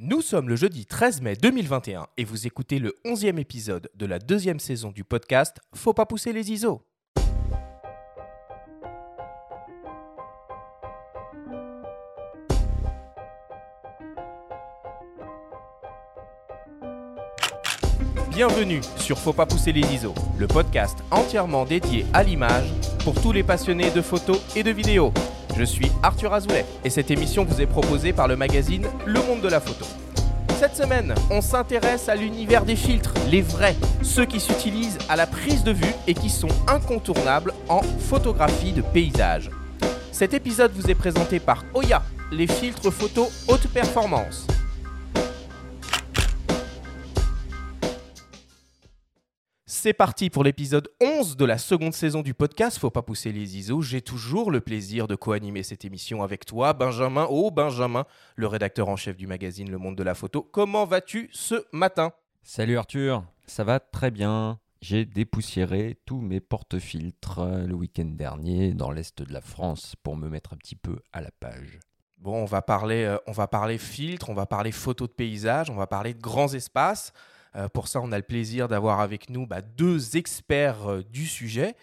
Nous sommes le jeudi 13 mai 2021 et vous écoutez le 11e épisode de la deuxième saison du podcast Faut pas pousser les ISO. Bienvenue sur Faut pas pousser les ISO, le podcast entièrement dédié à l'image pour tous les passionnés de photos et de vidéos. Je suis Arthur Azoulay et cette émission vous est proposée par le magazine Le Monde de la Photo. Cette semaine, on s'intéresse à l'univers des filtres, les vrais, ceux qui s'utilisent à la prise de vue et qui sont incontournables en photographie de paysage. Cet épisode vous est présenté par Oya, les filtres photo haute performance. C'est parti pour l'épisode 11 de la seconde saison du podcast Faut pas pousser les ISO. J'ai toujours le plaisir de co-animer cette émission avec toi, Benjamin. Oh, Benjamin, le rédacteur en chef du magazine Le Monde de la Photo. Comment vas-tu ce matin? Salut Arthur, ça va très bien. J'ai dépoussiéré tous mes porte-filtres euh, le week-end dernier dans l'est de la France pour me mettre un petit peu à la page. Bon, on va parler, euh, on va parler filtres, on va parler photos de paysage, on va parler de grands espaces. Euh, pour ça, on a le plaisir d'avoir avec nous bah, deux experts euh, du sujet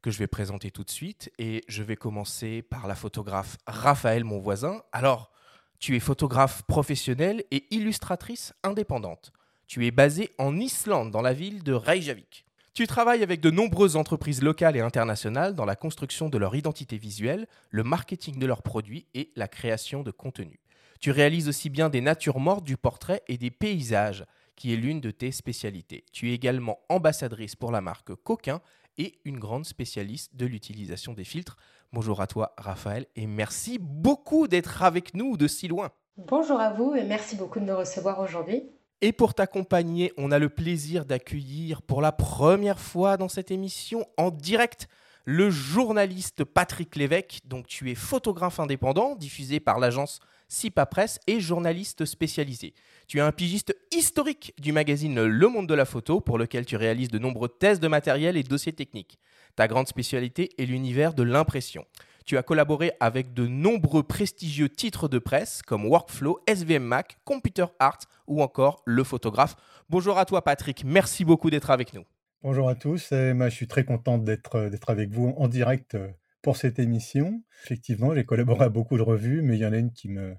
que je vais présenter tout de suite. Et je vais commencer par la photographe Raphaël, mon voisin. Alors, tu es photographe professionnelle et illustratrice indépendante. Tu es basée en Islande, dans la ville de Reykjavik. Tu travailles avec de nombreuses entreprises locales et internationales dans la construction de leur identité visuelle, le marketing de leurs produits et la création de contenu. Tu réalises aussi bien des natures mortes du portrait et des paysages, qui est l'une de tes spécialités. Tu es également ambassadrice pour la marque Coquin et une grande spécialiste de l'utilisation des filtres. Bonjour à toi Raphaël et merci beaucoup d'être avec nous de si loin. Bonjour à vous et merci beaucoup de me recevoir aujourd'hui. Et pour t'accompagner, on a le plaisir d'accueillir pour la première fois dans cette émission en direct le journaliste Patrick Lévesque. Donc tu es photographe indépendant diffusé par l'agence Sipa Presse et journaliste spécialisé. Tu es un pigiste historique du magazine Le Monde de la Photo pour lequel tu réalises de nombreux tests de matériel et dossiers techniques. Ta grande spécialité est l'univers de l'impression. Tu as collaboré avec de nombreux prestigieux titres de presse comme Workflow, SVM Mac, Computer Art ou encore Le Photographe. Bonjour à toi Patrick, merci beaucoup d'être avec nous. Bonjour à tous, et moi, je suis très contente d'être avec vous en direct pour cette émission. Effectivement, j'ai collaboré à beaucoup de revues, mais il y en a une qui me,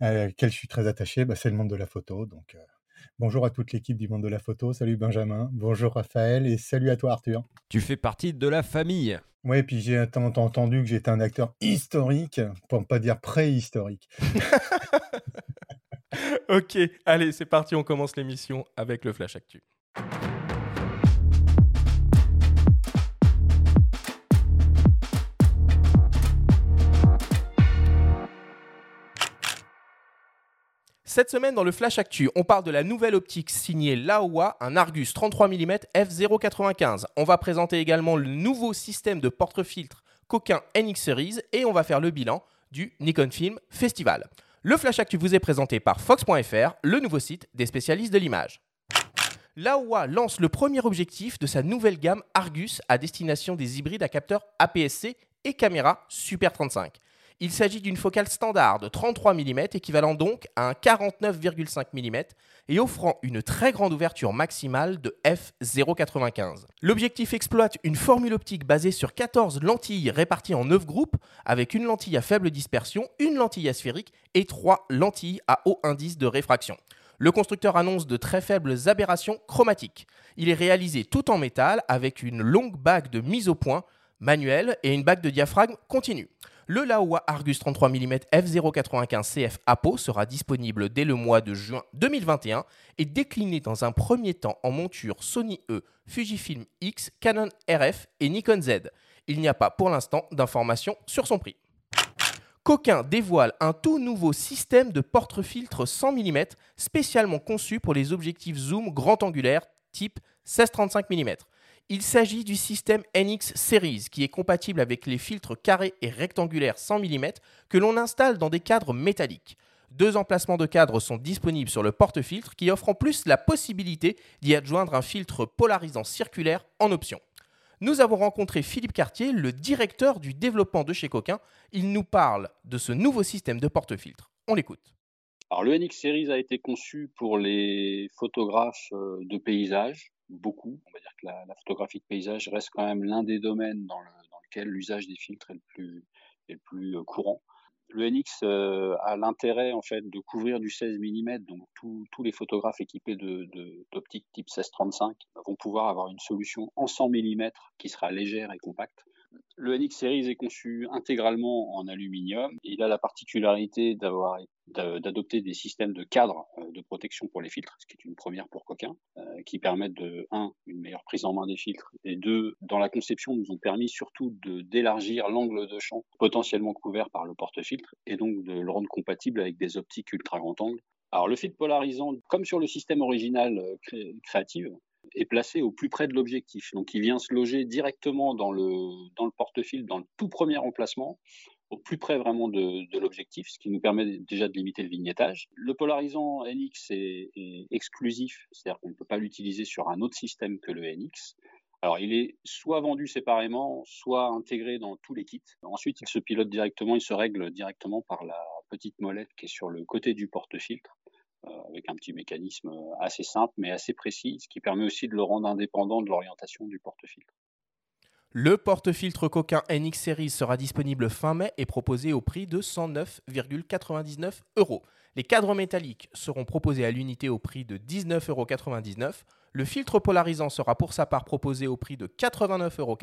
à laquelle je suis très attaché, bah, c'est le monde de la photo. Donc, euh, bonjour à toute l'équipe du monde de la photo. Salut Benjamin, bonjour Raphaël et salut à toi Arthur. Tu fais partie de la famille. Oui, puis j'ai entendu que j'étais un acteur historique, pour ne pas dire préhistorique. ok, allez, c'est parti, on commence l'émission avec le Flash Actu. Cette semaine, dans le Flash Actu, on parle de la nouvelle optique signée Laowa, un Argus 33 mm f0.95. On va présenter également le nouveau système de porte-filtre Coquin NX Series et on va faire le bilan du Nikon Film Festival. Le Flash Actu vous est présenté par Fox.fr, le nouveau site des spécialistes de l'image. Laowa lance le premier objectif de sa nouvelle gamme Argus à destination des hybrides à capteur APS-C et caméra Super 35. Il s'agit d'une focale standard de 33 mm, équivalent donc à un 49,5 mm, et offrant une très grande ouverture maximale de f0,95. L'objectif exploite une formule optique basée sur 14 lentilles réparties en 9 groupes, avec une lentille à faible dispersion, une lentille asphérique et 3 lentilles à haut indice de réfraction. Le constructeur annonce de très faibles aberrations chromatiques. Il est réalisé tout en métal avec une longue bague de mise au point manuelle et une bague de diaphragme continue. Le Laowa Argus 33 mm f0.95 CF APO sera disponible dès le mois de juin 2021 et décliné dans un premier temps en monture Sony E, Fujifilm X, Canon RF et Nikon Z. Il n'y a pas pour l'instant d'informations sur son prix. Coquin dévoile un tout nouveau système de porte-filtre 100 mm spécialement conçu pour les objectifs zoom grand angulaire type 16-35 mm. Il s'agit du système NX Series qui est compatible avec les filtres carrés et rectangulaires 100 mm que l'on installe dans des cadres métalliques. Deux emplacements de cadres sont disponibles sur le porte-filtre qui offre en plus la possibilité d'y adjoindre un filtre polarisant circulaire en option. Nous avons rencontré Philippe Cartier, le directeur du développement de chez Coquin. Il nous parle de ce nouveau système de porte-filtre. On l'écoute. Alors le NX Series a été conçu pour les photographes de paysage, beaucoup. On va dire que la, photographie de paysage reste quand même l'un des domaines dans, lequel l'usage des filtres est le plus, le plus courant le NX euh, a l'intérêt en fait de couvrir du 16 mm, donc tous les photographes équipés d'optique de, type 16-35 vont pouvoir avoir une solution en 100 mm qui sera légère et compacte. Le NX Series est conçu intégralement en aluminium. Il a la particularité d'adopter des systèmes de cadre euh, de protection pour les filtres, ce qui est une première pour Coquin, euh, qui permettent de, un, une meilleure prise en main des filtres, et deux, dans la conception, nous ont permis surtout d'élargir l'angle de champ potentiellement couvert par le porte-filtre, et donc de le rendre compatible avec des optiques ultra grand angle. Alors le filtre polarisant, comme sur le système original euh, Creative, est placé au plus près de l'objectif. Donc il vient se loger directement dans le, dans le porte-filtre, dans le tout premier emplacement, au plus près vraiment de, l'objectif, ce qui nous permet déjà de limiter le vignettage. Le polarisant NX est, exclusif, c'est-à-dire qu'on ne peut pas l'utiliser sur un autre système que le NX. Alors, il est soit vendu séparément, soit intégré dans tous les kits. Ensuite, il se pilote directement, il se règle directement par la petite molette qui est sur le côté du porte-filtre, avec un petit mécanisme assez simple mais assez précis, ce qui permet aussi de le rendre indépendant de l'orientation du porte-filtre. Le porte-filtre Coquin NX Series sera disponible fin mai et proposé au prix de 109,99 euros. Les cadres métalliques seront proposés à l'unité au prix de 19,99 euros. Le filtre polarisant sera pour sa part proposé au prix de 89,99 euros.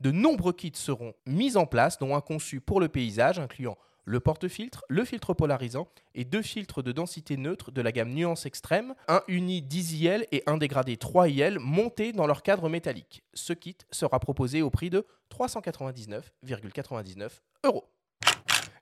De nombreux kits seront mis en place, dont un conçu pour le paysage, incluant le porte-filtre, le filtre polarisant et deux filtres de densité neutre de la gamme Nuance Extrême, un uni 10 IL et un dégradé 3 IL montés dans leur cadre métallique. Ce kit sera proposé au prix de 399,99 euros.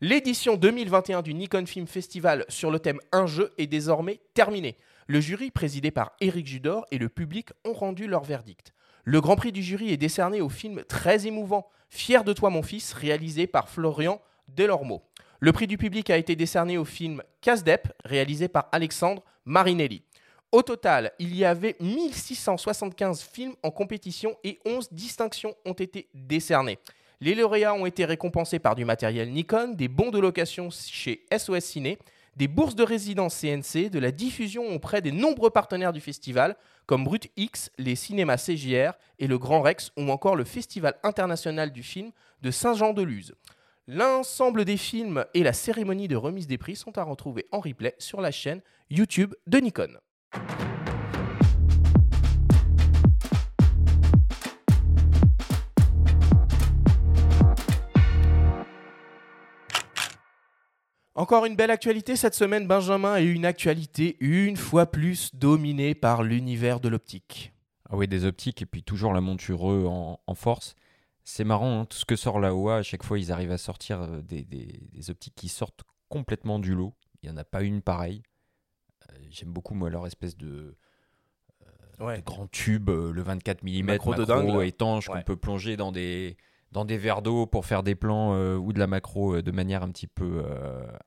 L'édition 2021 du Nikon Film Festival sur le thème Un jeu est désormais terminée. Le jury, présidé par Eric Judor, et le public ont rendu leur verdict. Le Grand Prix du jury est décerné au film très émouvant, Fier de toi mon fils, réalisé par Florian Delormeau. Le prix du public a été décerné au film Casdep, réalisé par Alexandre Marinelli. Au total, il y avait 1675 films en compétition et 11 distinctions ont été décernées. Les lauréats ont été récompensés par du matériel Nikon, des bons de location chez SOS Ciné, des bourses de résidence CNC, de la diffusion auprès des nombreux partenaires du festival, comme Brut X, les cinémas CJR et le Grand Rex, ou encore le Festival international du film de Saint-Jean-de-Luz. L'ensemble des films et la cérémonie de remise des prix sont à retrouver en replay sur la chaîne YouTube de Nikon. Encore une belle actualité cette semaine, Benjamin, et une actualité une fois plus dominée par l'univers de l'optique. Ah oui, des optiques et puis toujours la monture en, en force. C'est marrant, hein, tout ce que sort la OA, à chaque fois, ils arrivent à sortir euh, des, optiques qui sortent complètement du lot. Il n'y en a pas une pareille. Euh, j'aime beaucoup, moi, leur espèce de, euh, grand tube, le 24 mm macro, de dingue, étanche qu'on peut plonger dans des, dans des verres d'eau pour faire des plans ou de la macro de manière un petit peu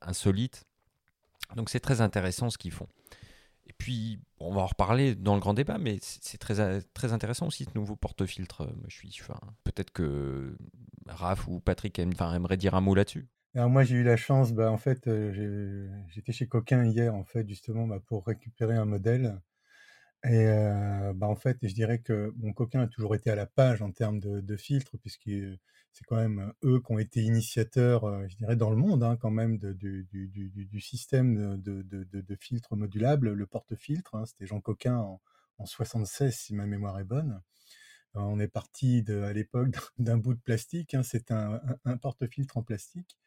insolite. Donc c'est très intéressant ce qu'ils font. Et puis, on va en reparler dans le grand débat, mais c'est très, très intéressant aussi ce nouveau porte-filtre. Je suis, enfin, peut-être que Raph ou Patrick aimeraient dire un mot là-dessus. Alors moi j'ai eu la chance, bah, en fait euh, j'étais chez Coquin hier en fait justement bah, pour récupérer un modèle et euh, bah, en fait je dirais que mon Coquin a toujours été à la page en termes de, de filtres puisque c'est quand même eux qui ont été initiateurs, je dirais, dans le monde hein, quand même du, système de, de, filtres modulables, le porte-filtre. Hein, c'était Jean Coquin en, en, 76, si ma mémoire est bonne. On est parti à l'époque d'un bout de plastique, hein, c'est un, porte-filtre en plastique.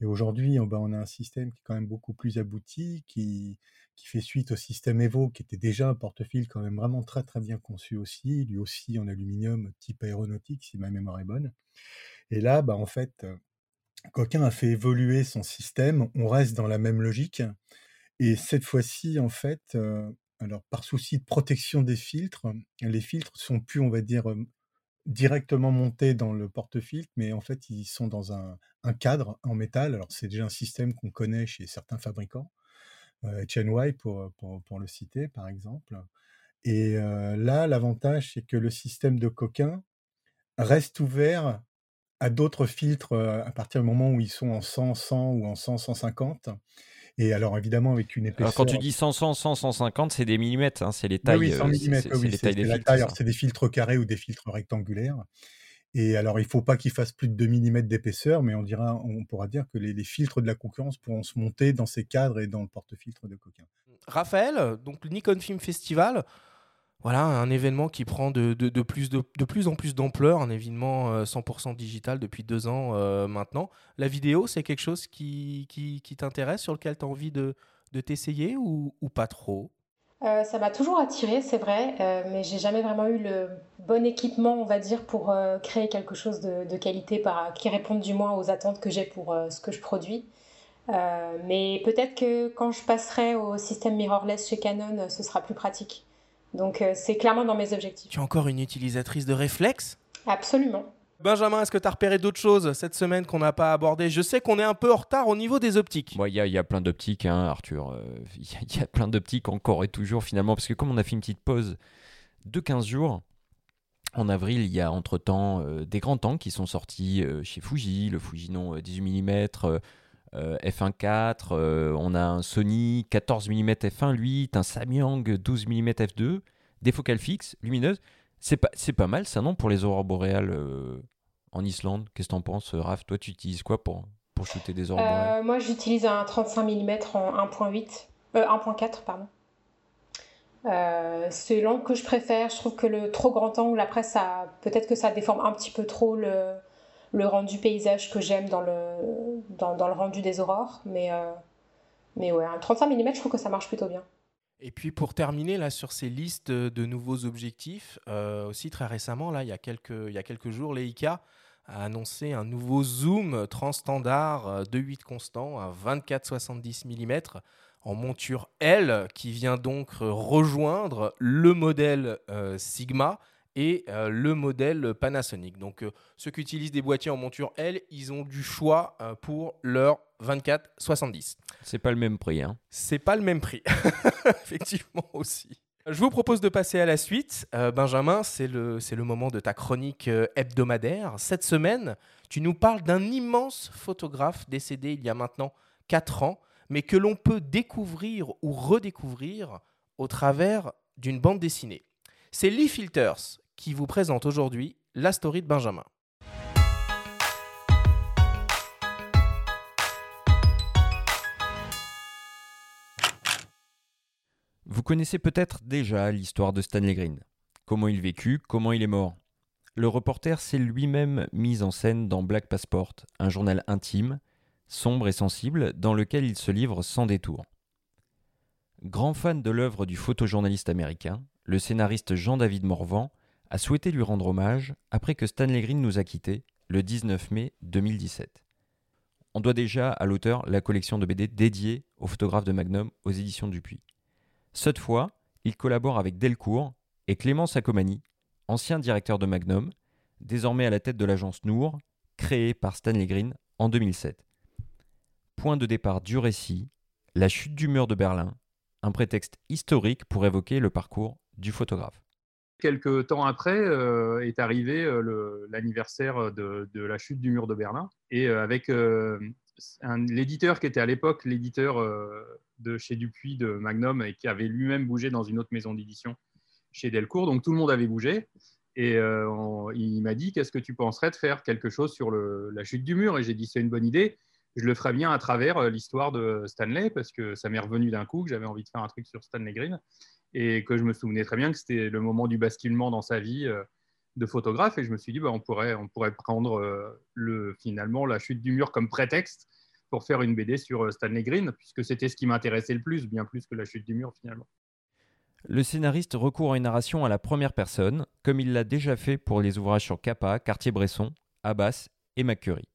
Et aujourd'hui, ben, on a un système qui est quand même beaucoup plus abouti, qui, fait suite au système Evo, qui était déjà un porte-filtre quand même vraiment très très bien conçu aussi, lui aussi en aluminium type aéronautique, si ma mémoire est bonne. Et là, bah, en fait, Coquin a fait évoluer son système. On reste dans la même logique. Et cette fois-ci, en fait, alors par souci de protection des filtres, les filtres sont plus, on va dire, directement montés dans le porte-filtre, mais en fait, ils sont dans un, cadre en métal. Alors, c'est déjà un système qu'on connaît chez certains fabricants, euh, pour, pour, le citer, par exemple. Et là, l'avantage, c'est que le système de Coquin reste ouvert à d'autres filtres à partir du moment où ils sont en 100, 100 ou en 100, 150. Et alors évidemment avec une épaisseur. Alors quand tu dis 100, 100, 100, 150, c'est des millimètres, hein, c'est les tailles. Oui, 100 mm, c'est oui, des la taille. Alors, C'est des filtres carrés ou des filtres rectangulaires. Et alors, il faut pas qu'ils fassent plus de 2 mm d'épaisseur, mais on, dira, on pourra dire que les, les filtres de la concurrence pourront se monter dans ces cadres et dans le porte-filtre de coquin. Raphaël, donc le Nikon Film Festival, voilà un événement qui prend de, plus, en plus d'ampleur, un événement euh, 100% digital depuis deux ans euh, maintenant. La vidéo, c'est quelque chose qui, t'intéresse, sur lequel tu as envie de, t'essayer ou, pas trop? Euh, ça m'a toujours attiré, c'est vrai, euh, mais j'ai jamais vraiment eu le bon équipement, on va dire, pour euh, créer quelque chose de, qualité par, qui réponde du moins aux attentes que j'ai pour euh, ce que je produis. Euh, mais peut-être que quand je passerai au système mirrorless chez Canon, euh, ce sera plus pratique. Donc euh, c'est clairement dans mes objectifs. Tu es encore une utilisatrice de réflexe? Absolument. Benjamin, est-ce que tu as repéré d'autres choses cette semaine qu'on n'a pas abordées? Je sais qu'on est un peu en retard au niveau des optiques. Moi, il y, a- il y a plein d'optiques, hein, Arthur. Euh, Il y, a- il y a plein d'optiques encore et toujours, finalement, parce que comme on a fait une petite pause de 15 jours, en avril, il y a entre-temps euh, des grands tanks qui sont sortis euh, chez Fuji, le Fujinon euh, 18 mm euh, f1.4, euh, on a un Sony 14 mm f1.8, un Samyang 12 mm f2, des focales fixes, lumineuses. C'est pas, c'est pas mal ça, non, pour les aurores boréales euh, en Islande? Qu'est-ce que t'en penses, Raph? Toi, tu utilises quoi pour, pour shooter des aurores boréales? Euh, moi, j'utilise un 35 mm en 1.8, euh, 1.4, pardon. Euh, c'est l'angle que je préfère. Je trouve que le trop grand angle, après, ça, peut-être que ça déforme un petit peu trop le, le rendu paysage que j'aime dans le, dans, dans le rendu des aurores. Mais, euh, mais ouais, un 35 mm, je trouve que ça marche plutôt bien. Et puis pour terminer là sur ces listes de nouveaux objectifs, euh, aussi très récemment, là, il y a quelques, il y a quelques jours, Leica a annoncé un nouveau zoom transstandard euh, de 8 constant à 24-70 mm en monture L qui vient donc euh, rejoindre le modèle euh, Sigma et euh, le modèle Panasonic. Donc euh, ceux qui utilisent des boîtiers en monture L, ils ont du choix euh, pour leur 24-70. C'est pas le même prix. Hein. C'est pas le même prix, effectivement aussi. Je vous propose de passer à la suite. Benjamin, c'est le, le moment de ta chronique hebdomadaire. Cette semaine, tu nous parles d'un immense photographe décédé il y a maintenant 4 ans, mais que l'on peut découvrir ou redécouvrir au travers d'une bande dessinée. C'est Lee Filters qui vous présente aujourd'hui la story de Benjamin. Vous connaissez peut-être déjà l'histoire de Stanley Green. Comment il vécut, comment il est mort. Le reporter s'est lui-même mis en scène dans Black Passport, un journal intime, sombre et sensible, dans lequel il se livre sans détour. Grand fan de l'œuvre du photojournaliste américain, le scénariste Jean-David Morvan a souhaité lui rendre hommage après que Stanley Green nous a quittés le 19 mai 2017. On doit déjà à l'auteur la collection de BD dédiée au photographe de Magnum aux éditions Dupuis. Cette fois, il collabore avec Delcourt et Clément Sacomani, ancien directeur de Magnum, désormais à la tête de l'agence Nour, créée par Stanley Green en 2007. Point de départ du récit, la chute du mur de Berlin, un prétexte historique pour évoquer le parcours du photographe. Quelques temps après euh, est arrivé euh, l'anniversaire de, de la chute du mur de Berlin. Et euh, avec euh, l'éditeur qui était à l'époque l'éditeur euh, de chez Dupuis de Magnum et qui avait lui-même bougé dans une autre maison d'édition chez Delcourt. Donc tout le monde avait bougé. Et euh, il m'a dit Qu'est-ce que tu penserais de faire quelque chose sur la chute du mur? Et j'ai dit C'est une bonne idée. Je le ferais bien à travers euh, l'histoire de Stanley parce que ça m'est revenu d'un coup que j'avais envie de faire un truc sur Stanley Green et que je me souvenais très bien que c'était le moment du basculement dans sa vie euh, de photographe et je me suis dit bah, on pourrait prendre euh, le finalement la chute du mur comme prétexte pour faire une BD sur euh, Stanley Green puisque c'était ce qui m'intéressait le plus bien plus que la chute du mur finalement. Le scénariste recourt à une narration à la première personne, comme il l'a déjà fait pour les ouvrages sur Kappa, Cartier-Bresson, Abbas et McCurry.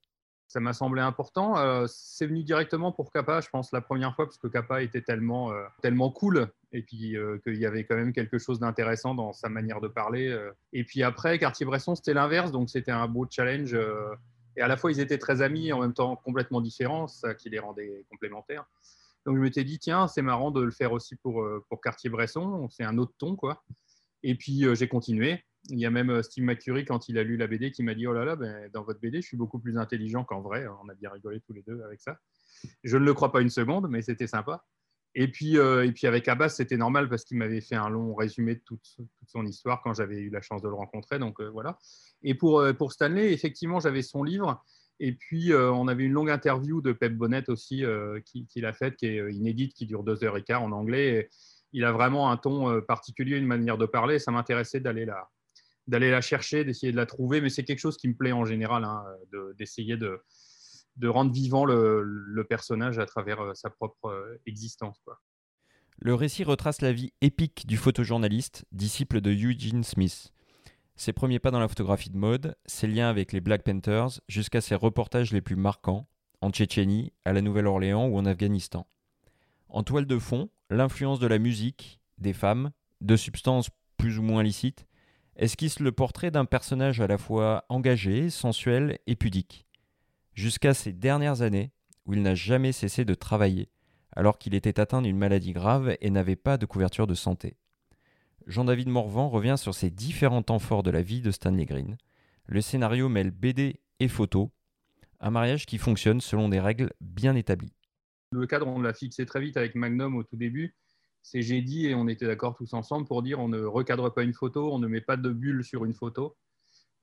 Ça m'a semblé important. Euh, c'est venu directement pour Kappa, je pense, la première fois, parce que Kappa était tellement, euh, tellement cool, et puis euh, qu'il y avait quand même quelque chose d'intéressant dans sa manière de parler. euh. Et puis après, Cartier-Bresson, c'était l'inverse, donc c'était un beau challenge. et à la fois, ils étaient très amis, en même temps complètement différents, ça qui les rendait complémentaires. Donc je m'étais dit, tiens, c'est marrant de le faire aussi pour, pour Cartier-Bresson, c'est un autre ton, quoi. Et puis euh, j'ai continué. Il y a même euh, Steve McCurry, quand il a lu la BD, qui m'a dit Oh là là, ben, dans votre BD, je suis beaucoup plus intelligent qu'en vrai. On a bien rigolé tous les deux avec ça. Je ne le crois pas une seconde, mais c'était sympa. Et puis, et puis avec Abbas, c'était normal parce qu'il m'avait fait un long résumé de toute, son histoire quand j'avais eu la chance de le rencontrer. Donc voilà. Et pour, pour Stanley, effectivement, j'avais son livre. Et puis, on avait une longue interview de Pep Bonnet aussi qu'il qui a faite, qui est inédite, qui dure deux heures et quart en anglais. Il a vraiment un ton particulier, une manière de parler. Ça m'intéressait d'aller la, d'aller la chercher, d'essayer de la trouver. Mais c'est quelque chose qui me plaît en général, hein, d'essayer de, de rendre vivant le, personnage à travers euh, sa propre euh, existence. Le récit retrace la vie épique du photojournaliste, disciple de Eugene Smith. Ses premiers pas dans la photographie de mode, ses liens avec les Black Panthers, jusqu'à ses reportages les plus marquants, en Tchétchénie, à la Nouvelle-Orléans ou en Afghanistan. En toile de fond, l'influence de la musique, des femmes, de substances plus ou moins licites, esquisse le portrait d'un personnage à la fois engagé, sensuel et pudique? Jusqu'à ces dernières années où il n'a jamais cessé de travailler, alors qu'il était atteint d'une maladie grave et n'avait pas de couverture de santé. Jean-David Morvan revient sur ces différents temps forts de la vie de Stanley Green. Le scénario mêle BD et photo, un mariage qui fonctionne selon des règles bien établies. Le cadre, on l'a fixé très vite avec Magnum au tout début. C'est j'ai dit et on était d'accord tous ensemble pour dire on ne recadre pas une photo, on ne met pas de bulle sur une photo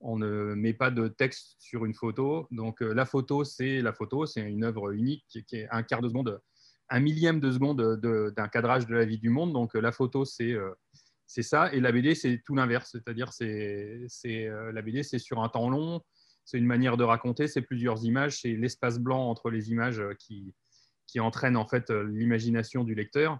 on ne met pas de texte sur une photo. Donc euh, la photo, c'est la photo, c'est une œuvre unique qui, est un quart de seconde, un millième de seconde d'un cadrage de la vie du monde. Donc la photo, c'est euh, c'est ça. Et la BD, c'est tout l'inverse. C'est-à-dire, c'est euh, la BD, c'est sur un temps long. C'est une manière de raconter. C'est plusieurs images. C'est l'espace blanc entre les images qui, qui entraîne en fait l'imagination du lecteur.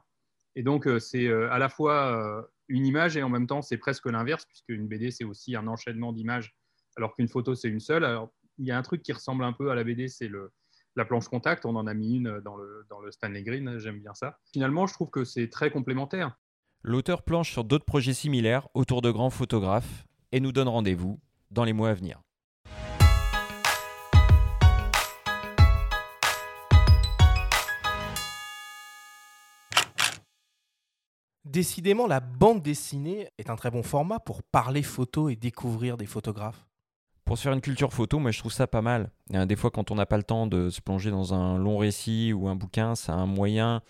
Et donc, c'est à la fois une image et en même temps, c'est presque l'inverse, puisque une BD, c'est aussi un enchaînement d'images, alors qu'une photo, c'est une seule. Alors, il y a un truc qui ressemble un peu à la BD, c'est la planche contact. On en a mis une dans le, dans le Stanley Green, j'aime bien ça. Finalement, je trouve que c'est très complémentaire. L'auteur planche sur d'autres projets similaires autour de grands photographes et nous donne rendez-vous dans les mois à venir. Décidément, la bande dessinée est un très bon format pour parler photo et découvrir des photographes. Pour se faire une culture photo, moi je trouve ça pas mal. Des fois, quand on n'a pas le temps de se plonger dans un long récit ou un bouquin, c'est un moyen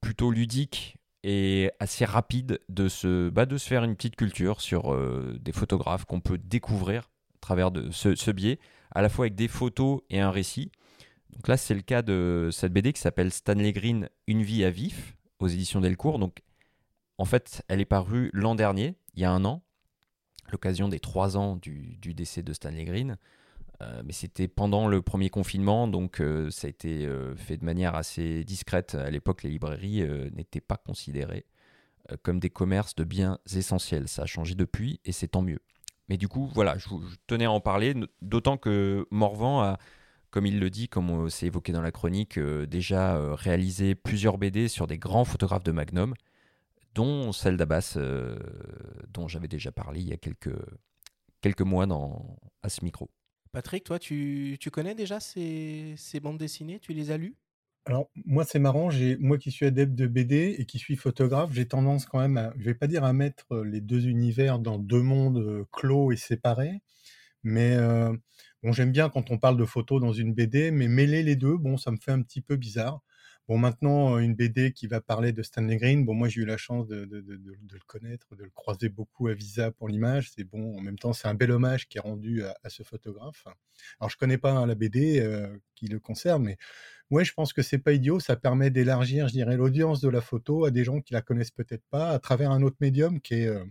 plutôt ludique et assez rapide de se, bah, faire une petite culture sur euh, des photographes qu'on peut découvrir à travers ce, ce, biais, à la fois avec des photos et un récit. Donc là, c'est le cas de cette BD qui s'appelle Stanley Green, Une vie à vif, aux éditions Delcourt. Donc en fait, elle est parue l'an dernier, il y a un an, l'occasion des trois ans du, décès de Stanley Green. Euh, mais c'était pendant le premier confinement, donc euh, ça a été euh, fait de manière assez discrète. À l'époque, les librairies n'étaient pas considérées comme des commerces de biens essentiels. Ça a changé depuis et c'est tant mieux. Mais du coup, voilà, je, je tenais à en parler, d'autant que Morvan a, comme il le dit, comme c'est évoqué dans la chronique, déjà réalisé plusieurs BD sur des grands photographes de Magnum dont celle d'Abbas, euh, dont j'avais déjà parlé il y a quelques, quelques mois dans, à ce micro. Patrick, toi, tu, tu connais déjà ces, ces, bandes dessinées? Tu les as lues? Alors moi c'est marrant, moi qui suis adepte de BD et qui suis photographe, j'ai tendance quand même, à, je vais pas dire à mettre les deux univers dans deux mondes euh, clos et séparés, mais euh, bon j'aime bien quand on parle de photos dans une BD, mais mêler les deux, bon ça me fait un petit peu bizarre. Bon, maintenant, une BD qui va parler de Stanley Green. Bon, moi, j'ai eu la chance de, le connaître, de le croiser beaucoup à Visa pour l'image. C'est bon. En même temps, c'est un bel hommage qui est rendu à, ce photographe. Alors, je connais pas hein, la BD euh, qui le concerne, mais je pense que c'est pas idiot. Ça permet d'élargir, je dirais, l'audience de la photo à des gens qui la connaissent peut-être pas à travers un autre médium qui est, euh,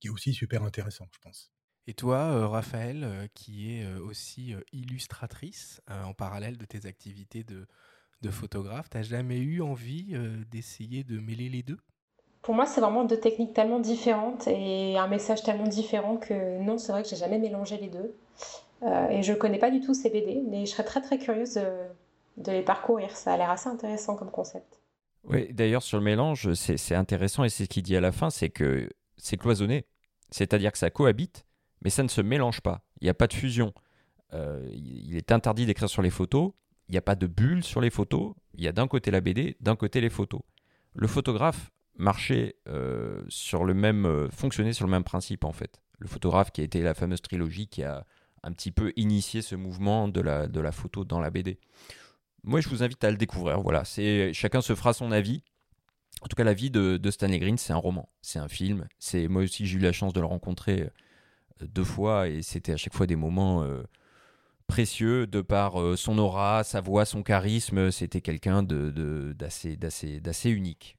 qui est aussi super intéressant, je pense. Et toi, euh, Raphaël, qui est aussi illustratrice en parallèle de tes activités de de photographe, t'as jamais eu envie euh, d'essayer de mêler les deux? Pour moi, c'est vraiment deux techniques tellement différentes et un message tellement différent que non, c'est vrai que j'ai jamais mélangé les deux. Euh, et je connais pas du tout ces BD, mais je serais très très curieuse de, les parcourir. Ça a l'air assez intéressant comme concept. Oui, d'ailleurs, sur le mélange, c'est intéressant et c'est ce qu'il dit à la fin, c'est que c'est cloisonné. C'est-à-dire que ça cohabite, mais ça ne se mélange pas. Il n'y a pas de fusion. Euh, il est interdit d'écrire sur les photos, il n'y a pas de bulle sur les photos. Il y a d'un côté la BD, d'un côté les photos. Le photographe marchait euh, sur le même, euh, fonctionnait sur le même principe en fait. Le photographe qui a été la fameuse trilogie qui a un petit peu initié ce mouvement de la, de la photo dans la BD. moi, je vous invite à le découvrir. Voilà, c'est chacun se fera son avis. En tout cas, l'avis de, de Stanley Green, c'est un roman, c'est un film. C'est moi aussi, j'ai eu la chance de le rencontrer deux fois et c'était à chaque fois des moments euh, précieux de par euh, son aura, sa voix, son charisme. C'était quelqu'un de, d'assez, d'assez, d'assez unique.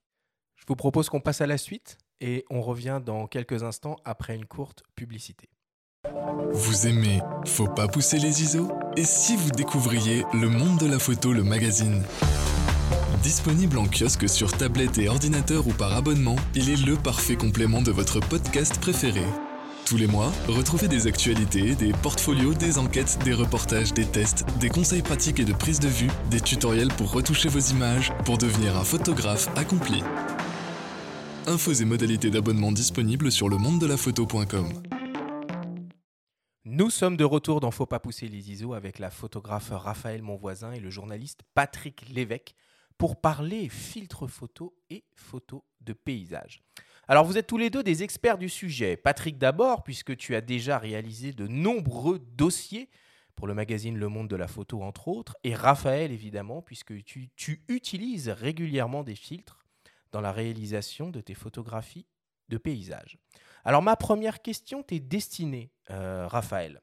Je vous propose qu'on passe à la suite et on revient dans quelques instants après une courte publicité. Vous aimez Faut pas pousser les ISO? Et si vous découvriez Le Monde de la Photo, le magazine? Disponible en kiosque sur tablette et ordinateur ou par abonnement, il est le parfait complément de votre podcast préféré. Tous les mois, retrouvez des actualités, des portfolios, des enquêtes, des reportages, des tests, des conseils pratiques et de prise de vue, des tutoriels pour retoucher vos images, pour devenir un photographe accompli. Infos et modalités d'abonnement disponibles sur le monde de la photo.com. Nous sommes de retour dans Faut pas pousser les ISO avec la photographe Raphaël Monvoisin et le journaliste Patrick Lévesque pour parler filtre photo et photo de paysage. Alors vous êtes tous les deux des experts du sujet. Patrick d'abord, puisque tu as déjà réalisé de nombreux dossiers pour le magazine Le Monde de la Photo, entre autres, et Raphaël évidemment, puisque tu, utilises régulièrement des filtres dans la réalisation de tes photographies de paysage. Alors ma première question t'est destinée, euh, Raphaël.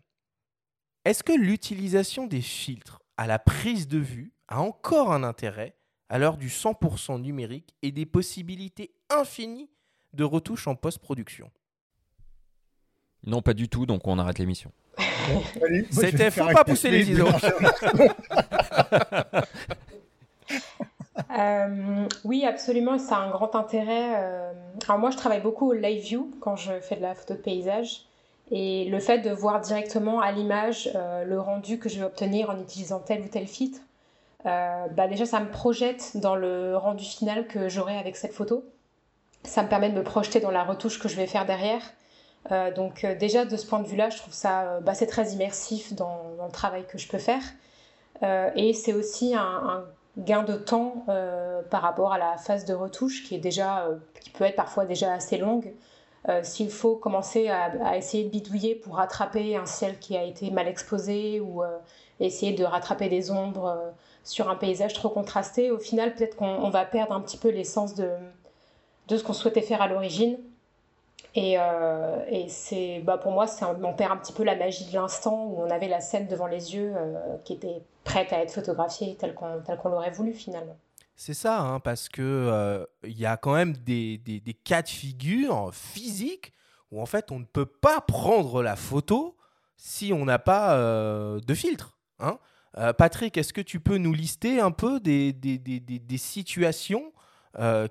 Est-ce que l'utilisation des filtres à la prise de vue a encore un intérêt à l'heure du 100% numérique et des possibilités infinies de retouches en post-production Non, pas du tout, donc on arrête l'émission. C'était faut pas pousser les ISO. Euh, oui, absolument, ça a un grand intérêt. Euh, alors moi, je travaille beaucoup au live view quand je fais de la photo de paysage. Et le fait de voir directement à l'image euh, le rendu que je vais obtenir en utilisant tel ou tel filtre, bah déjà, ça me projette dans le rendu final que j'aurai avec cette photo. Ça me permet de me projeter dans la retouche que je vais faire derrière. donc déjà, de ce point de vue-là, je trouve ça bah, c'est très immersif dans, le travail que je peux faire. et c'est aussi un, gain de temps euh, par rapport à la phase de retouche qui est déjà euh, qui peut être parfois déjà assez longue euh, s'il faut commencer à, essayer de bidouiller pour rattraper un ciel qui a été mal exposé ou essayer de rattraper des ombres sur un paysage trop contrasté au final peut-être qu'on va perdre un petit peu l'essence de, de ce qu'on souhaitait faire à l'origine et, et c'est bah pour moi c'est on perd un petit peu la magie de l'instant où on avait la scène devant les yeux qui était prête à être photographiée telle qu'on l'aurait voulu finalement. C'est ça, hein, parce que euh, il y a quand même des, des, cas de figure physiques où en fait on ne peut pas prendre la photo si on n'a pas euh, de filtre. Hein. Euh, Patrick, est-ce que tu peux nous lister un peu des, des situations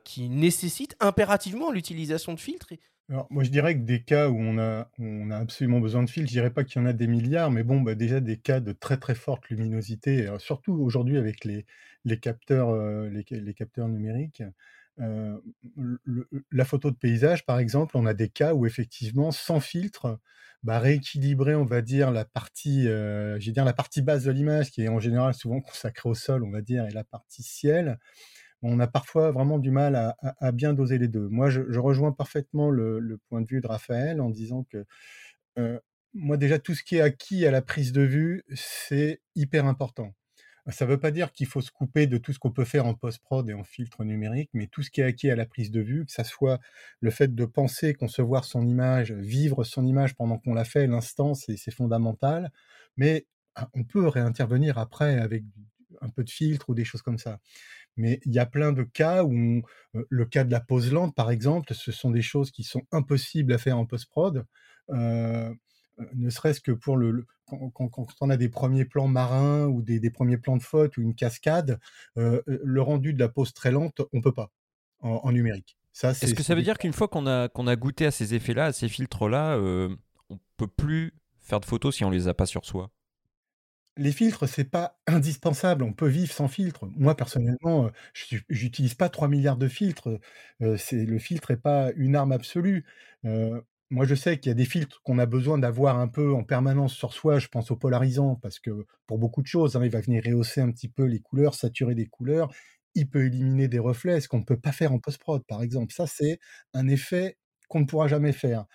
qui nécessitent impérativement l'utilisation de filtres alors, moi, je dirais que des cas où on a, on a absolument besoin de fil, je dirais pas qu'il y en a des milliards, mais bon, bah, déjà des cas de très très forte luminosité, euh, surtout aujourd'hui avec les, les capteurs, euh, les, capteurs numériques. Euh, la photo de paysage, par exemple, on a des cas où effectivement, sans filtre, bah, rééquilibrer, on va dire, la partie, dire la partie basse de l'image, qui est en général souvent consacrée au sol, on va dire, et la partie ciel, on a parfois vraiment du mal à, bien doser les deux. Moi, je, rejoins parfaitement le, point de vue de Raphaël en disant que moi, déjà, tout ce qui est acquis à la prise de vue, c'est hyper important. Ça ne veut pas dire qu'il faut se couper de tout ce qu'on peut faire en post-prod et en filtre numérique, mais tout ce qui est acquis à la prise de vue, que ça soit le fait de penser, concevoir son image, vivre son image pendant qu'on l'a fait, l'instant, c'est fondamental. Mais ah, on peut réintervenir après avec un peu de filtre ou des choses comme ça. Mais il y a plein de cas où, le cas de la pose lente, par exemple, ce sont des choses qui sont impossibles à faire en post-prod. ne serait-ce que pour le, quand, on a des premiers plans marins ou des, premiers plans de faute ou une cascade, le rendu de la pose très lente, on peut pas en, numérique. Est-ce que ça veut dire qu'une fois qu'on a, qu'on a goûté à ces effets-là, à ces filtres-là, on peut plus faire de photos si on les a pas sur soi? Les filtres, c'est pas indispensable. On peut vivre sans filtre. Moi, personnellement, je j'utilise pas 3 milliards de filtres. c'est le filtre est pas une arme absolue. moi, je sais qu'il y a des filtres qu'on a besoin d'avoir un peu en permanence sur soi. Je pense au polarisant parce que pour beaucoup de choses, hein, il va venir rehausser un petit peu les couleurs, saturer des couleurs. Il peut éliminer des reflets, ce qu'on ne peut pas faire en post-prod, par exemple. Ça, c'est un effet qu'on ne pourra jamais faire.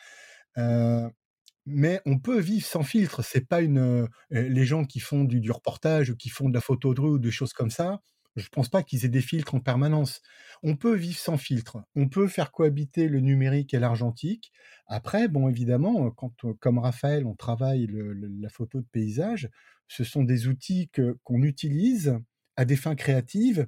Mais on peut vivre sans filtre. C'est pas une les gens qui font du, reportage ou qui font de la photo de rue ou des choses comme ça. Je pense pas qu'ils aient des filtres en permanence. On peut vivre sans filtre. On peut faire cohabiter le numérique et l'argentique. Après, bon, évidemment, quand, comme Raphaël, on travaille la photo de paysage, ce sont des outils qu'on utilise à des fins créatives,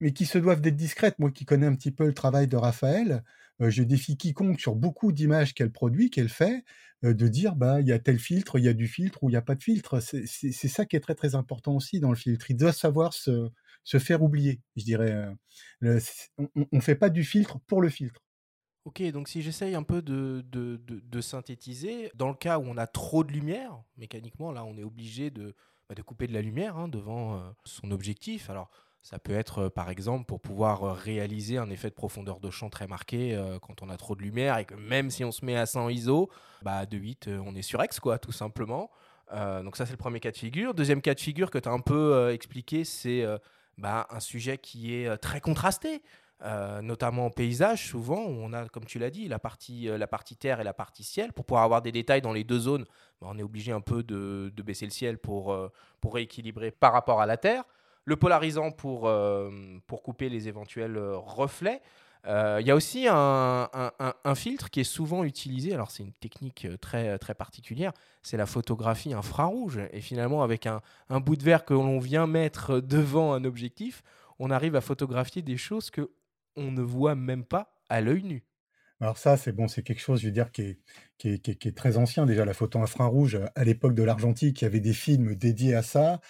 mais qui se doivent d'être discrètes. Moi qui connais un petit peu le travail de Raphaël, je défie quiconque sur beaucoup d'images qu'elle produit, qu'elle fait, de dire bah il y a tel filtre, il y a du filtre ou il n'y a pas de filtre. C'est ça qui est très très important aussi dans le filtre. Il doit savoir se, se faire oublier, je dirais. on ne fait pas du filtre pour le filtre. Ok, donc si j'essaye un peu de, de, de, synthétiser, dans le cas où on a trop de lumière, mécaniquement, là, on est obligé de, bah, couper de la lumière hein, devant son objectif. Alors, ça peut être, par exemple, pour pouvoir réaliser un effet de profondeur de champ très marqué quand on a trop de lumière et que même si on se met à 100 ISO, bah, de 8, on est sur X, quoi, tout simplement. donc ça, c'est le premier cas de figure. Deuxième cas de figure que tu as un peu expliqué, c'est bah, un sujet qui est très contrasté. notamment en paysage, souvent, où on a, comme tu l'as dit, la partie, la partie terre et la partie ciel. Pour pouvoir avoir des détails dans les deux zones, bah, on est obligé un peu de, de baisser le ciel pour, pour rééquilibrer par rapport à la terre le polarisant pour, euh, pour couper les éventuels euh, reflets. Euh, il y a aussi un, filtre qui est souvent utilisé, alors c'est une technique très, très particulière, c'est la photographie infrarouge. Et finalement, avec un, bout de verre que l'on vient mettre devant un objectif, on arrive à photographier des choses que on ne voit même pas à l'œil nu. Alors ça, c'est bon, c'est quelque chose, je veux dire, qui est, qui est, qui est très ancien. Déjà, la photo infrarouge, à l'époque de l'argentique, il y avait des films dédiés à ça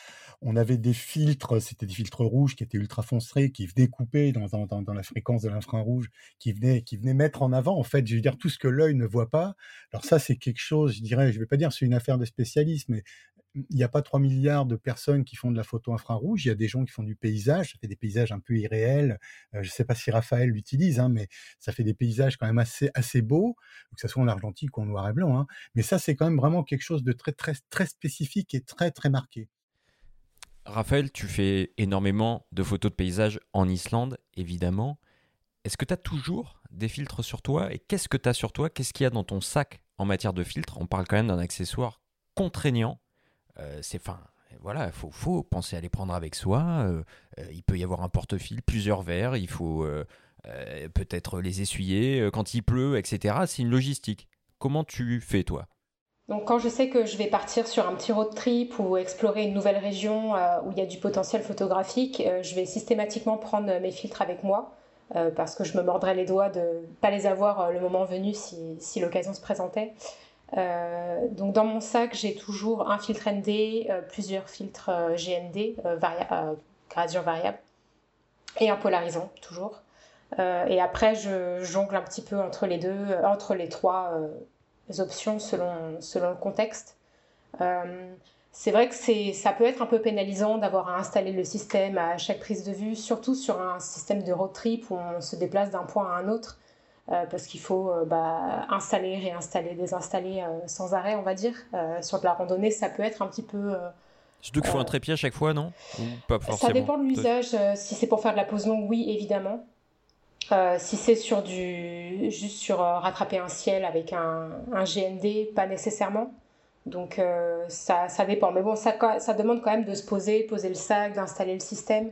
on avait des filtres, c'était des filtres rouges qui étaient ultra foncés, qui venaient couper dans, dans, la fréquence de l'infrarouge, qui venaient, qui venaient mettre en avant, en fait, je veux dire, tout ce que l'œil ne voit pas. Alors ça, c'est quelque chose, je dirais, je vais pas dire c'est une affaire de spécialisme, mais il n'y a pas 3 milliards de personnes qui font de la photo infrarouge. Il y a des gens qui font du paysage. Ça fait des paysages un peu irréels. Euh, je ne sais pas si Raphaël l'utilise, hein, mais ça fait des paysages quand même assez, assez beaux, que ce soit en argentique ou en noir et blanc. Hein. Mais ça, c'est quand même vraiment quelque chose de très, très, très spécifique et très, très marqué. Raphaël, tu fais énormément de photos de paysages en Islande, évidemment. Est-ce que tu as toujours des filtres sur toi Et qu'est-ce que tu as sur toi? Qu'est-ce qu'il y a dans ton sac en matière de filtres? On parle quand même d'un accessoire contraignant. Euh, c'est fin. Voilà, il faut, penser à les prendre avec soi. Euh, euh, il peut y avoir un porte-fil, plusieurs verres. Il faut peut-être les essuyer quand il pleut, etc. C'est une logistique. Comment tu fais, toi? Donc quand je sais que je vais partir sur un petit road trip ou explorer une nouvelle région où il y a du potentiel photographique, je vais systématiquement prendre mes filtres avec moi parce que je me mordrais les doigts de ne pas les avoir le moment venu si l'occasion se présentait. Donc dans mon sac, j'ai toujours un filtre ND, plusieurs filtres GND, gradient variable, et un polarisant toujours. et après, je jongle un petit peu entre les deux, entre les trois options selon, selon le contexte. Euh, c'est vrai que ça peut être un peu pénalisant d'avoir à installer le système à chaque prise de vue, surtout sur un système de road trip où on se déplace d'un point à un autre, euh, parce qu'il faut euh, bah, installer, réinstaller, désinstaller sans arrêt, on va dire. sur de la randonnée, ça peut être un petit peu... Surtout qu'il faut un trépied à chaque fois, non? Pas Ça dépend de l'usage. si c'est pour faire de la pose longue, oui, évidemment. Euh, si c'est sur du juste sur euh, rattraper un ciel avec un, un GND, pas nécessairement. Donc euh, ça, ça, dépend. Mais bon, ça, ça, demande quand même de se poser, poser le sac, d'installer le système.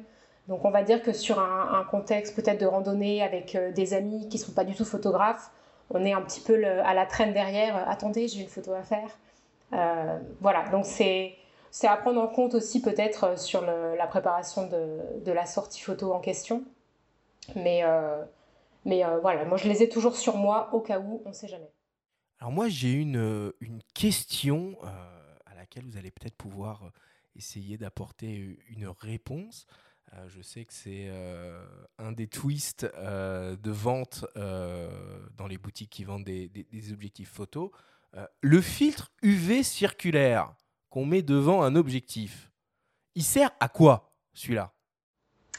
Donc on va dire que sur un, contexte peut-être de randonnée avec des amis qui ne sont pas du tout photographes, on est un petit peu à la traîne derrière. attendez, j'ai une photo à faire. voilà, donc c'est à prendre en compte aussi peut-être sur la préparation de, la sortie photo en question. Mais, euh, mais euh, voilà, moi je les ai toujours sur moi au cas où, on ne sait jamais. Alors moi j'ai une, euh, une question à laquelle vous allez peut-être pouvoir essayer d'apporter une réponse. Je sais que c'est un des twists de vente dans les boutiques qui vendent des, des, objectifs photo. le filtre UV circulaire qu'on met devant un objectif, il sert à quoi celui-là?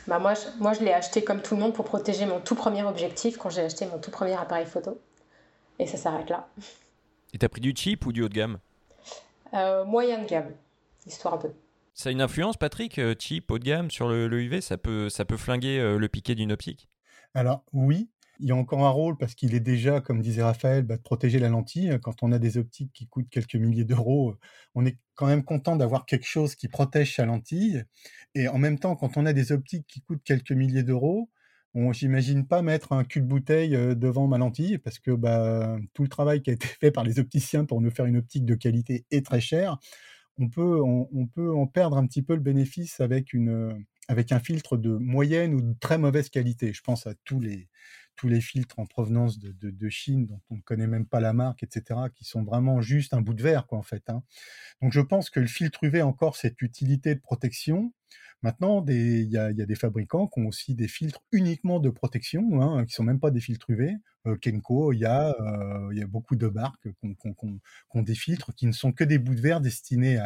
Bah moi, je, moi, je l'ai acheté comme tout le monde pour protéger mon tout premier objectif quand j'ai acheté mon tout premier appareil photo. Et ça s'arrête là. Et t'as pris du cheap ou du haut de gamme? Euh, Moyen de gamme, histoire un peu. Ça a une influence, Patrick, euh, cheap, haut de gamme sur le, UV ça peut, ça peut flinguer euh, le piqué d'une optique? Alors oui, Il y a encore un rôle parce qu'il est déjà, comme disait Raphaël, bah, de protéger la lentille. Quand on a des optiques qui coûtent quelques milliers d'euros, on est quand même content d'avoir quelque chose qui protège sa lentille. Et en même temps, quand on a des optiques qui coûtent quelques milliers d'euros, on j'imagine pas mettre un cul de bouteille devant ma lentille parce que bah, tout le travail qui a été fait par les opticiens pour nous faire une optique de qualité est très cher. On peut, on, peut en perdre un petit peu le bénéfice avec, une, avec un filtre de moyenne ou de très mauvaise qualité. Je pense à tous les, tous les filtres en provenance de, de, Chine dont on ne connaît même pas la marque, etc., qui sont vraiment juste un bout de verre, quoi, en fait. Hein. Donc je pense que le filtre UV a encore cette utilité de protection. Maintenant, il y a, des fabricants qui ont aussi des filtres uniquement de protection, hein, qui sont même pas des filtres UV. Euh, Kenko, il y, euh, y a beaucoup de marques qui ont, des filtres qui ne sont que des bouts de verre destinés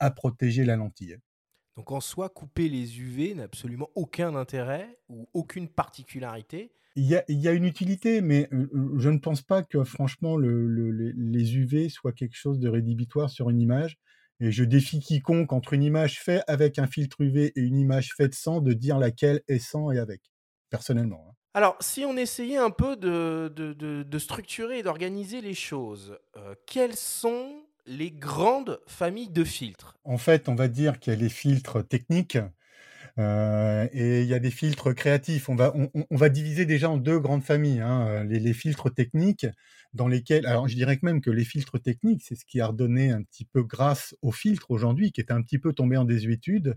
à, protéger la lentille. Donc en soi, couper les UV n'a absolument aucun intérêt ou aucune particularité. Il y, a, une utilité, mais je ne pense pas que franchement les UV soient quelque chose de rédhibitoire sur une image. Et je défie quiconque entre une image faite avec un filtre UV et une image faite sans de dire laquelle est sans et avec, personnellement. Hein. Alors, si on essayait un peu de, structurer et d'organiser les choses, euh, quelles sont les grandes familles de filtres? En fait, on va dire qu'il y a les filtres techniques euh, et il y a des filtres créatifs. On va, on, va diviser déjà en deux grandes familles. Hein. Les, les, filtres techniques, dans lesquels, alors je dirais que même que les filtres techniques, c'est ce qui a redonné un petit peu grâce aux filtres aujourd'hui, qui était un petit peu tombé en désuétude.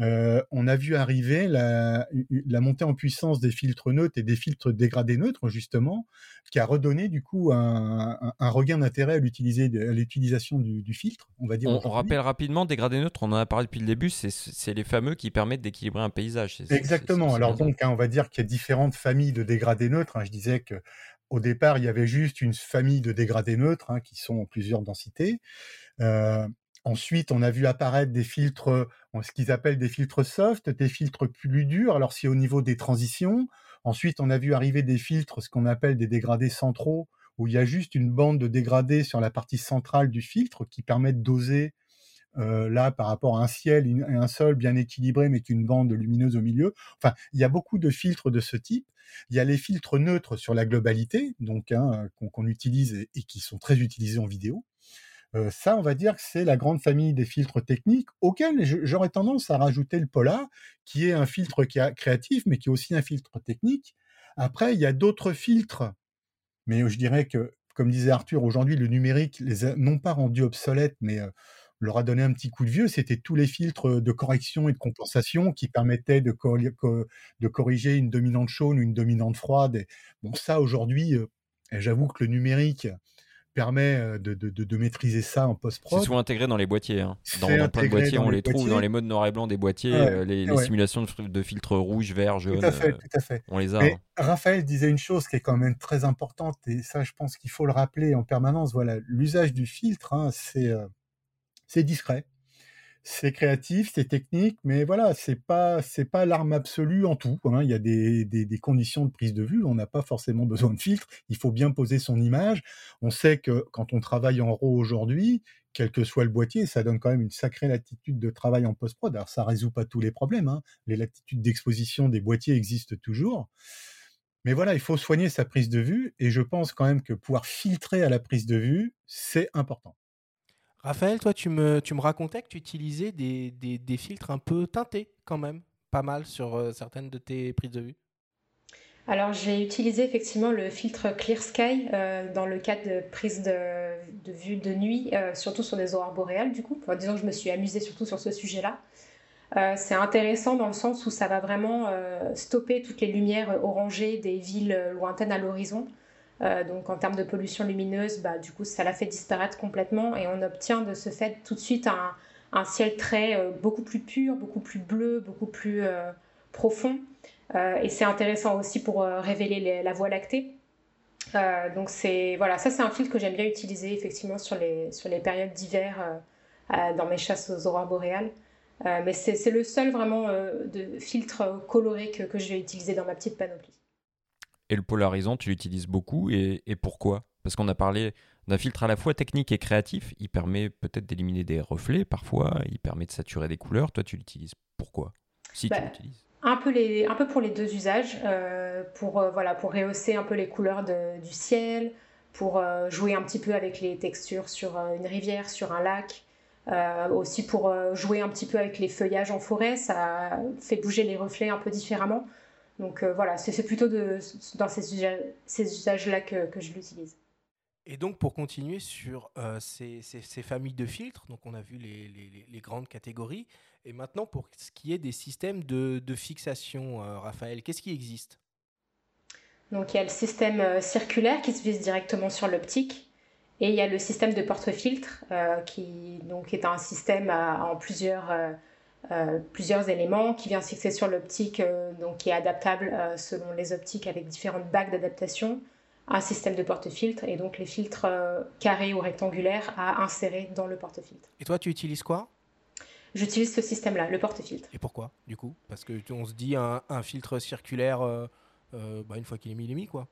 Euh, on a vu arriver la, montée en puissance des filtres neutres et des filtres dégradés neutres, justement, qui a redonné du coup un, regain d'intérêt à l'utilisation du, filtre, on va dire. On, rappelle rapidement, dégradés neutres, on en a parlé depuis le début, c'est les fameux qui permettent d'équilibrer un paysage. Exactement. Alors donc, hein, on va dire qu'il y a différentes familles de dégradés neutres. Hein. Je disais que au départ, il y avait juste une famille de dégradés neutres hein, qui sont en plusieurs densités. Euh, Ensuite, on a vu apparaître des filtres, ce qu'ils appellent des filtres soft, des filtres plus durs. Alors, c'est au niveau des transitions. Ensuite, on a vu arriver des filtres, ce qu'on appelle des dégradés centraux, où il y a juste une bande de dégradés sur la partie centrale du filtre qui permet de doser euh, là par rapport à un ciel et un sol bien équilibré, mais qu'une bande lumineuse au milieu. Enfin, il y a beaucoup de filtres de ce type. Il y a les filtres neutres sur la globalité, donc hein, qu'on utilise et, qui sont très utilisés en vidéo. Euh, ça, on va dire que c'est la grande famille des filtres techniques auxquels j'aurais tendance à rajouter le Polar, qui est un filtre créatif, mais qui est aussi un filtre technique. Après, il y a d'autres filtres, mais je dirais que, comme disait Arthur, aujourd'hui, le numérique les a non pas rendus obsolètes, mais euh, leur a donné un petit coup de vieux. C'était tous les filtres de correction et de compensation qui permettaient de, corriger une dominante chaude ou une dominante froide. bon, ça, aujourd'hui, euh, j'avoue que le numérique permet de, de, de, maîtriser ça en post-prod. C'est souvent intégré dans les boîtiers. Hein. Dans, plein de boîtiers, on les, trouve dans les modes noir et blanc des boîtiers, les, simulations de, filtres rouge, vert, jaune. Tout à fait, tout à fait. On les a. Hein. Raphaël disait une chose qui est quand même très importante, et ça, je pense qu'il faut le rappeler en permanence. Voilà, l'usage du filtre, hein, c'est c'est discret c'est créatif, c'est technique, mais voilà, c'est pas c'est pas l'arme absolue en tout. Hein. Il y a des, des, conditions de prise de vue. On n'a pas forcément besoin de filtre. Il faut bien poser son image. On sait que quand on travaille en RAW aujourd'hui, quel que soit le boîtier, ça donne quand même une sacrée latitude de travail en post-prod. Alors ça résout pas tous les problèmes. Hein. Les latitudes d'exposition des boîtiers existent toujours. Mais voilà, il faut soigner sa prise de vue et je pense quand même que pouvoir filtrer à la prise de vue, c'est important. Raphaël, toi, tu me, racontais que tu utilisais des, filtres un peu teintés quand même, pas mal sur euh, certaines de tes prises de vue. Alors j'ai utilisé effectivement le filtre Clear Sky euh, dans le cadre de prise de, vue de nuit, euh, surtout sur des aurores boréales du coup. disons que je me suis amusée surtout sur ce sujet-là. c'est intéressant dans le sens où ça va vraiment stopper toutes les lumières orangées des villes lointaines à l'horizon. Euh, donc en termes de pollution lumineuse, bah, du coup ça la fait disparaître complètement et on obtient de ce fait tout de suite un, ciel très euh, beaucoup plus pur, beaucoup plus bleu, beaucoup plus euh, profond. et c'est intéressant aussi pour révéler la Voie lactée. donc c'est voilà, ça c'est un filtre que j'aime bien utiliser effectivement sur les, sur les périodes d'hiver dans mes chasses aux aurores boréales. mais c'est le seul vraiment de filtre coloré que, que je vais utiliser dans ma petite panoplie. Et le polarisant, tu l'utilises beaucoup. Et, pourquoi? Parce qu'on a parlé d'un filtre à la fois technique et créatif. Il permet peut-être d'éliminer des reflets parfois. Il permet de saturer des couleurs. Toi, tu l'utilises pourquoi? Si tu bah, l'utilises. un peu, les, un peu pour les deux usages, pour, voilà, pour rehausser un peu les couleurs du ciel, pour jouer un petit peu avec les textures sur une rivière, sur un lac, aussi pour jouer un petit peu avec les feuillages en forêt, ça fait bouger les reflets un peu différemment. Donc voilà, c'est plutôt de, dans ces, usages-là que, que je l'utilise. Et donc, pour continuer sur euh, ces, familles de filtres, donc on a vu les, grandes catégories. Et maintenant, pour ce qui est des systèmes de, fixation, euh, Raphaël, qu'est-ce qui existe? Donc, il y a le système euh, circulaire qui se vise directement sur l'optique. Et il y a le système de porte-filtre qui donc, est un système en plusieurs, plusieurs éléments qui vient fixer sur l'optique, donc qui est adaptable selon les optiques avec différentes bagues d'adaptation un système de porte-filtre et donc les filtres euh, carrés ou rectangulaires à insérer dans le porte-filtre. Et toi, tu utilises quoi? J'utilise ce système-là, le porte-filtre. Et pourquoi, du coup? Parce que on se dit un, filtre circulaire, euh, euh, bah, une fois qu'il est mis, il est mis, quoi.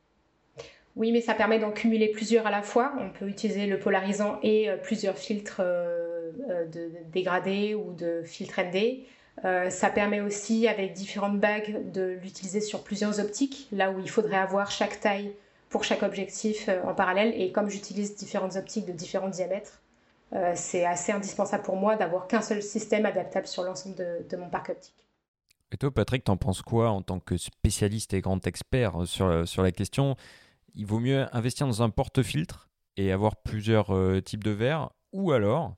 Oui, mais ça permet d'en cumuler plusieurs à la fois. On peut utiliser le polarisant et plusieurs filtres de, dégradés ou de filtres ND. ça permet aussi, avec différentes bagues, de l'utiliser sur plusieurs optiques, là où il faudrait avoir chaque taille pour chaque objectif euh, en parallèle. Et comme j'utilise différentes optiques de différents diamètres, euh, c'est assez indispensable pour moi d'avoir qu'un seul système adaptable sur l'ensemble de, mon parc optique. Et toi, Patrick, t'en penses quoi en tant que spécialiste et grand expert euh, sur, sur la question? Il vaut mieux investir dans un porte-filtre et avoir plusieurs types de verres, ou alors,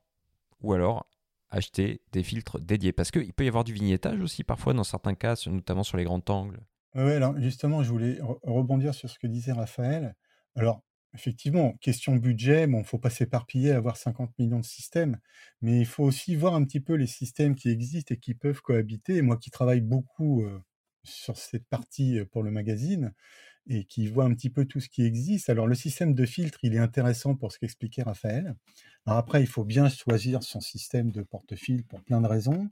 ou alors acheter des filtres dédiés Parce qu'il peut y avoir du vignettage aussi parfois dans certains cas, notamment sur les grands angles. Oui, alors justement, je voulais rebondir sur ce que disait Raphaël. Alors, effectivement, question budget, bon, faut pas s'éparpiller à avoir 50 millions de systèmes, mais il faut aussi voir un petit peu les systèmes qui existent et qui peuvent cohabiter. moi qui travaille beaucoup sur cette partie pour le magazine et qui vois un petit peu tout ce qui existe, alors le système de filtre, il est intéressant pour ce qu'expliquait Raphaël. Alors après, il faut bien choisir son système de porte-filtre pour plein de raisons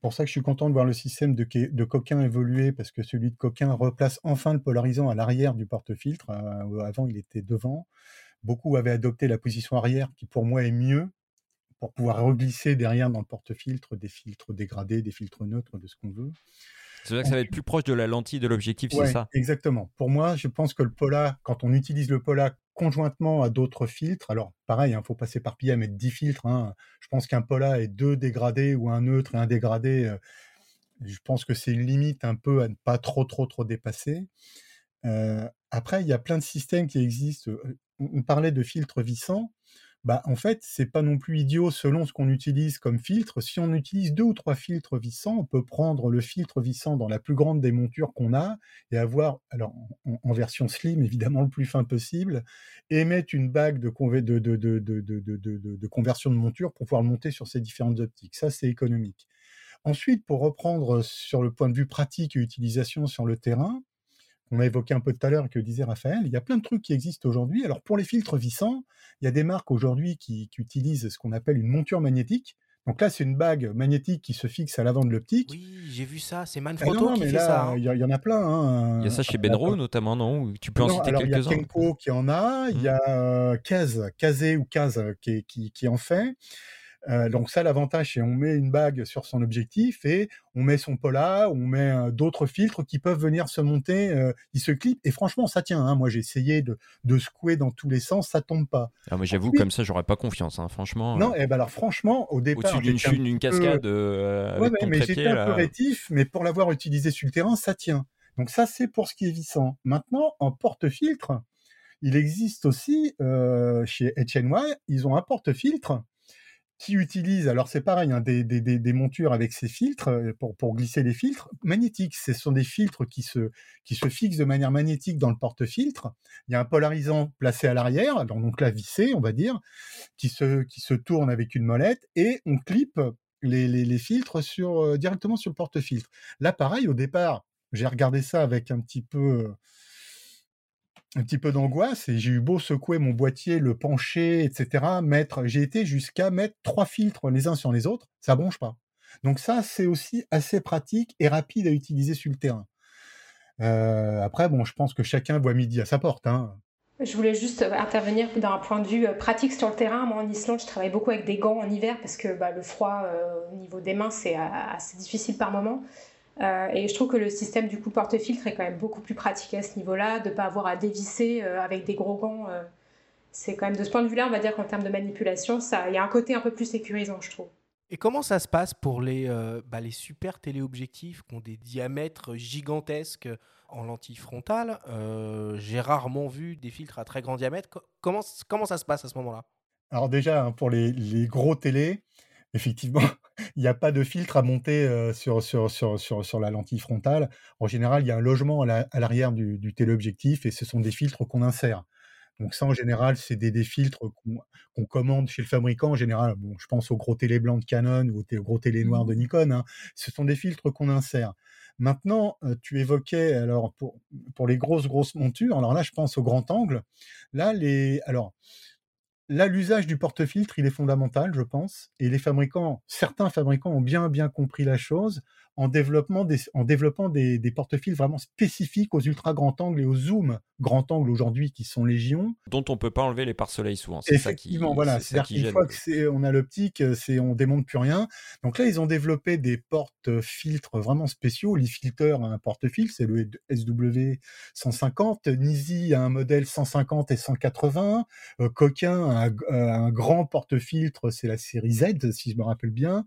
pour ça que je suis content de voir le système de, de Coquin évoluer, parce que celui de Coquin replace enfin le polarisant à l'arrière du porte-filtre. Euh, avant, il était devant. Beaucoup avaient adopté la position arrière, qui pour moi est mieux, pour pouvoir reglisser derrière dans le porte-filtre des filtres dégradés, des filtres neutres, de ce qu'on veut. C'est vrai que ça va être plus proche de la lentille de l'objectif, c'est ça? Exactement. Pour moi, je pense que le Pola, quand on utilise le Pola conjointement à d'autres filtres, alors pareil, il hein, faut pas s'éparpiller à mettre 10 filtres. Hein. Je pense qu'un Pola est deux dégradés ou un neutre et un dégradé. Euh, je pense que c'est une limite un peu à ne pas trop, trop, trop dépasser. Euh, après, il y a plein de systèmes qui existent. Euh, on parlait de filtres vissants bah, en fait, c'est pas non plus idiot selon ce qu'on utilise comme filtre. Si on utilise deux ou trois filtres vissants, on peut prendre le filtre vissant dans la plus grande des montures qu'on a et avoir, alors en, version slim, évidemment le plus fin possible, et mettre une bague de, de, conversion de monture pour pouvoir monter sur ces différentes optiques. Ça, c'est économique. Ensuite, pour reprendre sur le point de vue pratique et utilisation sur le terrain, on a évoqué un peu tout à l'heure que disait Raphaël, il y a plein de trucs qui existent aujourd'hui. Alors pour les filtres vissants, il y a des marques aujourd'hui qui, utilisent ce qu'on appelle une monture magnétique. Donc là, c'est une bague magnétique qui se fixe à l'avant de l'optique. Oui, j'ai vu ça. C'est ah Manfrotto qui fait ça. Hein. Il y, en a plein. Hein. Il y a ça chez Benro notamment, non? Tu peux en citer quelques-uns. Il y a Kenko qui en a. Il y mmh. a Kaz, Kazé ou Kaz qui, qui, qui en fait. Euh, donc ça, l'avantage, c'est on met une bague sur son objectif et on met son pola, on met euh, d'autres filtres qui peuvent venir se monter, euh, ils se clipent et franchement, ça tient. Hein. Moi, j'ai essayé de, de secouer dans tous les sens, ça tombe pas. Ah, mais j'avoue, comme ça, j'aurais pas confiance, hein, franchement. Non, et eh ben alors franchement, au départ, au-dessus d'une chute, d'une cascade, ouais, mais j'étais un peu rétif, mais pour l'avoir utilisé sur le terrain, ça tient. Donc ça, c'est pour ce qui est vissant. Maintenant, en porte-filtre, il existe aussi chez HNY, ils ont un porte-filtre qui utilisent, alors c'est pareil, hein, des, des, montures avec ces filtres euh, pour, pour glisser les filtres magnétiques. Ce sont des filtres qui se, qui se fixent de manière magnétique dans le porte-filtre. Il y a un polarisant placé à l'arrière, donc là vissé, on va dire, qui se, qui se tourne avec une molette et on clip les, les, les filtres sur, euh, directement sur le porte-filtre. Là, pareil, au départ, j'ai regardé ça avec un petit peu un petit peu d'angoisse et j'ai eu beau secouer mon boîtier, le pencher, etc. Mettre, j'ai été jusqu'à mettre trois filtres les uns sur les autres, ça bronche pas. Donc ça, c'est aussi assez pratique et rapide à utiliser sur le terrain. Euh, après, bon, je pense que chacun voit midi à sa porte. Hein. Je voulais juste intervenir d'un point de vue euh, pratique sur le terrain. Moi, en Islande, je travaille beaucoup avec des gants en hiver parce que bah, le froid euh, au niveau des mains, c'est assez difficile par moment. Euh, et je trouve que le système du coup porte-filtre est quand même beaucoup plus pratique à ce niveau-là, de ne pas avoir à dévisser euh, avec des gros gants. Euh. c'est quand même de ce point de vue-là, on va dire qu'en termes de manipulation, il y a un côté un peu plus sécurisant, je trouve. Et comment ça se passe pour les, bah, les super téléobjectifs qui ont des diamètres gigantesques en lentille frontale? J'ai rarement vu des filtres à très grand diamètre. Comment, comment ça se passe à ce moment-là? Alors déjà, hein, pour les, les gros télés, effectivement, il n'y a pas de filtre à monter sur, sur, sur, sur, la lentille frontale. En général, il y a un logement à l'arrière du, du, téléobjectif et ce sont des filtres qu'on insère. Donc ça, en général, c'est des, des, filtres qu'on commande chez le fabricant. En général, bon, je pense aux gros télé blancs de Canon ou aux gros télé noirs de mmh. Nikon. Hein. Ce sont des filtres qu'on insère. Maintenant, tu évoquais alors pour, pour les grosses grosses montures. Alors là, je pense au grand angle. Là, les alors Là, l'usage du porte-filtre, il est fondamental, je pense. Et les fabricants, certains fabricants ont bien, bien compris la chose en, développement des, en développant des, des filtres vraiment spécifiques aux ultra grand angle et aux zoom grand angle aujourd'hui qui sont légion. Dont on peut pas enlever les pare-soleil souvent. Effectivement, voilà. C'est-à-dire qu'une fois qu'on a l'optique, c'est on démonte plus rien. Donc là, ils ont développé des porte-filtres vraiment spéciaux. Filter a un porte-filtre, c'est le SW 150. Nisi a un modèle 150 et 180. Euh, Coquin a un, un grand porte-filtre, c'est la série Z, si je me rappelle bien.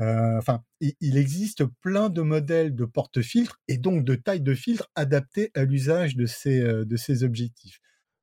Euh, enfin, il existe plein de modèles de porte-filtres et donc de taille de filtre adaptées à l'usage de ces, euh, de ces objectifs.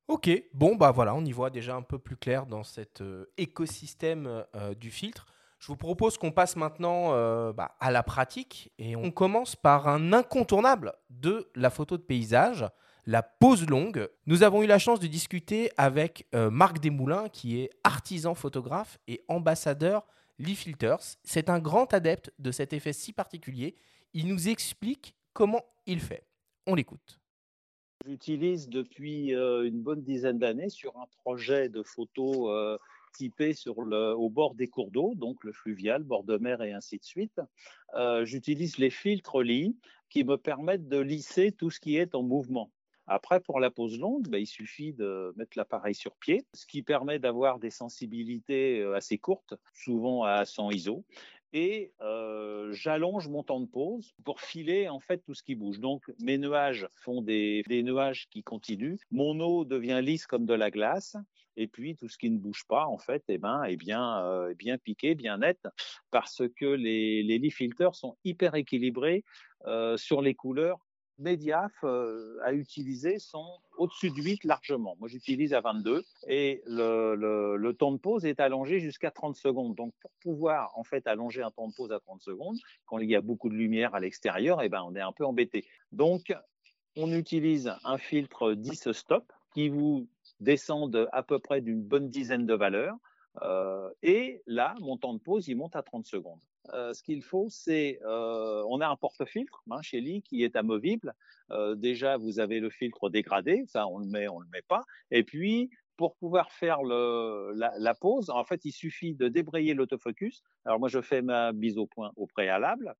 Ok, bon bah voilà, on y voit déjà un peu plus clair dans cet euh, écosystème du filtre. Je vous propose qu'on passe maintenant bah, à la pratique et on commence par un incontournable de la photo de paysage, la pose longue. Nous avons eu la chance de discuter avec Marc Desmoulins qui est artisan photographe et ambassadeur Lee Filters. C'est un grand adepte de cet effet si particulier. Il nous explique comment il fait. On l'écoute. J'utilise depuis euh, une bonne dizaine d'années sur un projet de photos euh, typé sur le, au bord des cours d'eau, donc le fluvial, bord de mer et ainsi de suite. Euh, j'utilise les filtres Lee qui me permettent de lisser tout ce qui est en mouvement. Après, pour la pose longue, bah, il suffit de mettre l'appareil sur pied, ce qui permet d'avoir des sensibilités euh, assez courtes, souvent à 100 ISO. Et euh, j'allonge mon temps de pause pour filer en fait tout ce qui bouge. Donc mes nuages font des, nuages qui continuent. Mon eau devient lisse comme de la glace. Et puis tout ce qui ne bouge pas, en fait, eh ben, est bien, euh, bien piqué, bien net, parce que les, les leaf filters sont hyper équilibrés sur les couleurs Mediaf euh, à utiliser sont au-dessus de 8 largement. Moi, j'utilise à 22 et le, temps de pause est allongé jusqu'à 30 secondes. Donc, pour pouvoir en fait allonger un temps de pause à 30 secondes, quand il y a beaucoup de lumière à l'extérieur, eh ben, on est un peu embêté. Donc, on utilise un filtre 10 stop qui vous descend à peu près d'une bonne dizaine de valeurs. Euh, et là, mon temps de pause, il monte à 30 secondes. Euh, ce qu'il faut, c'est, euh, on a un porte-filtre hein, chez Lee qui est amovible. Euh, déjà, vous avez le filtre dégradé, ça, on le met, on le met pas. Et puis, pour pouvoir faire la, la, pause, en fait, il suffit de débrayer l'autofocus. Alors moi, je fais ma mise au point au préalable.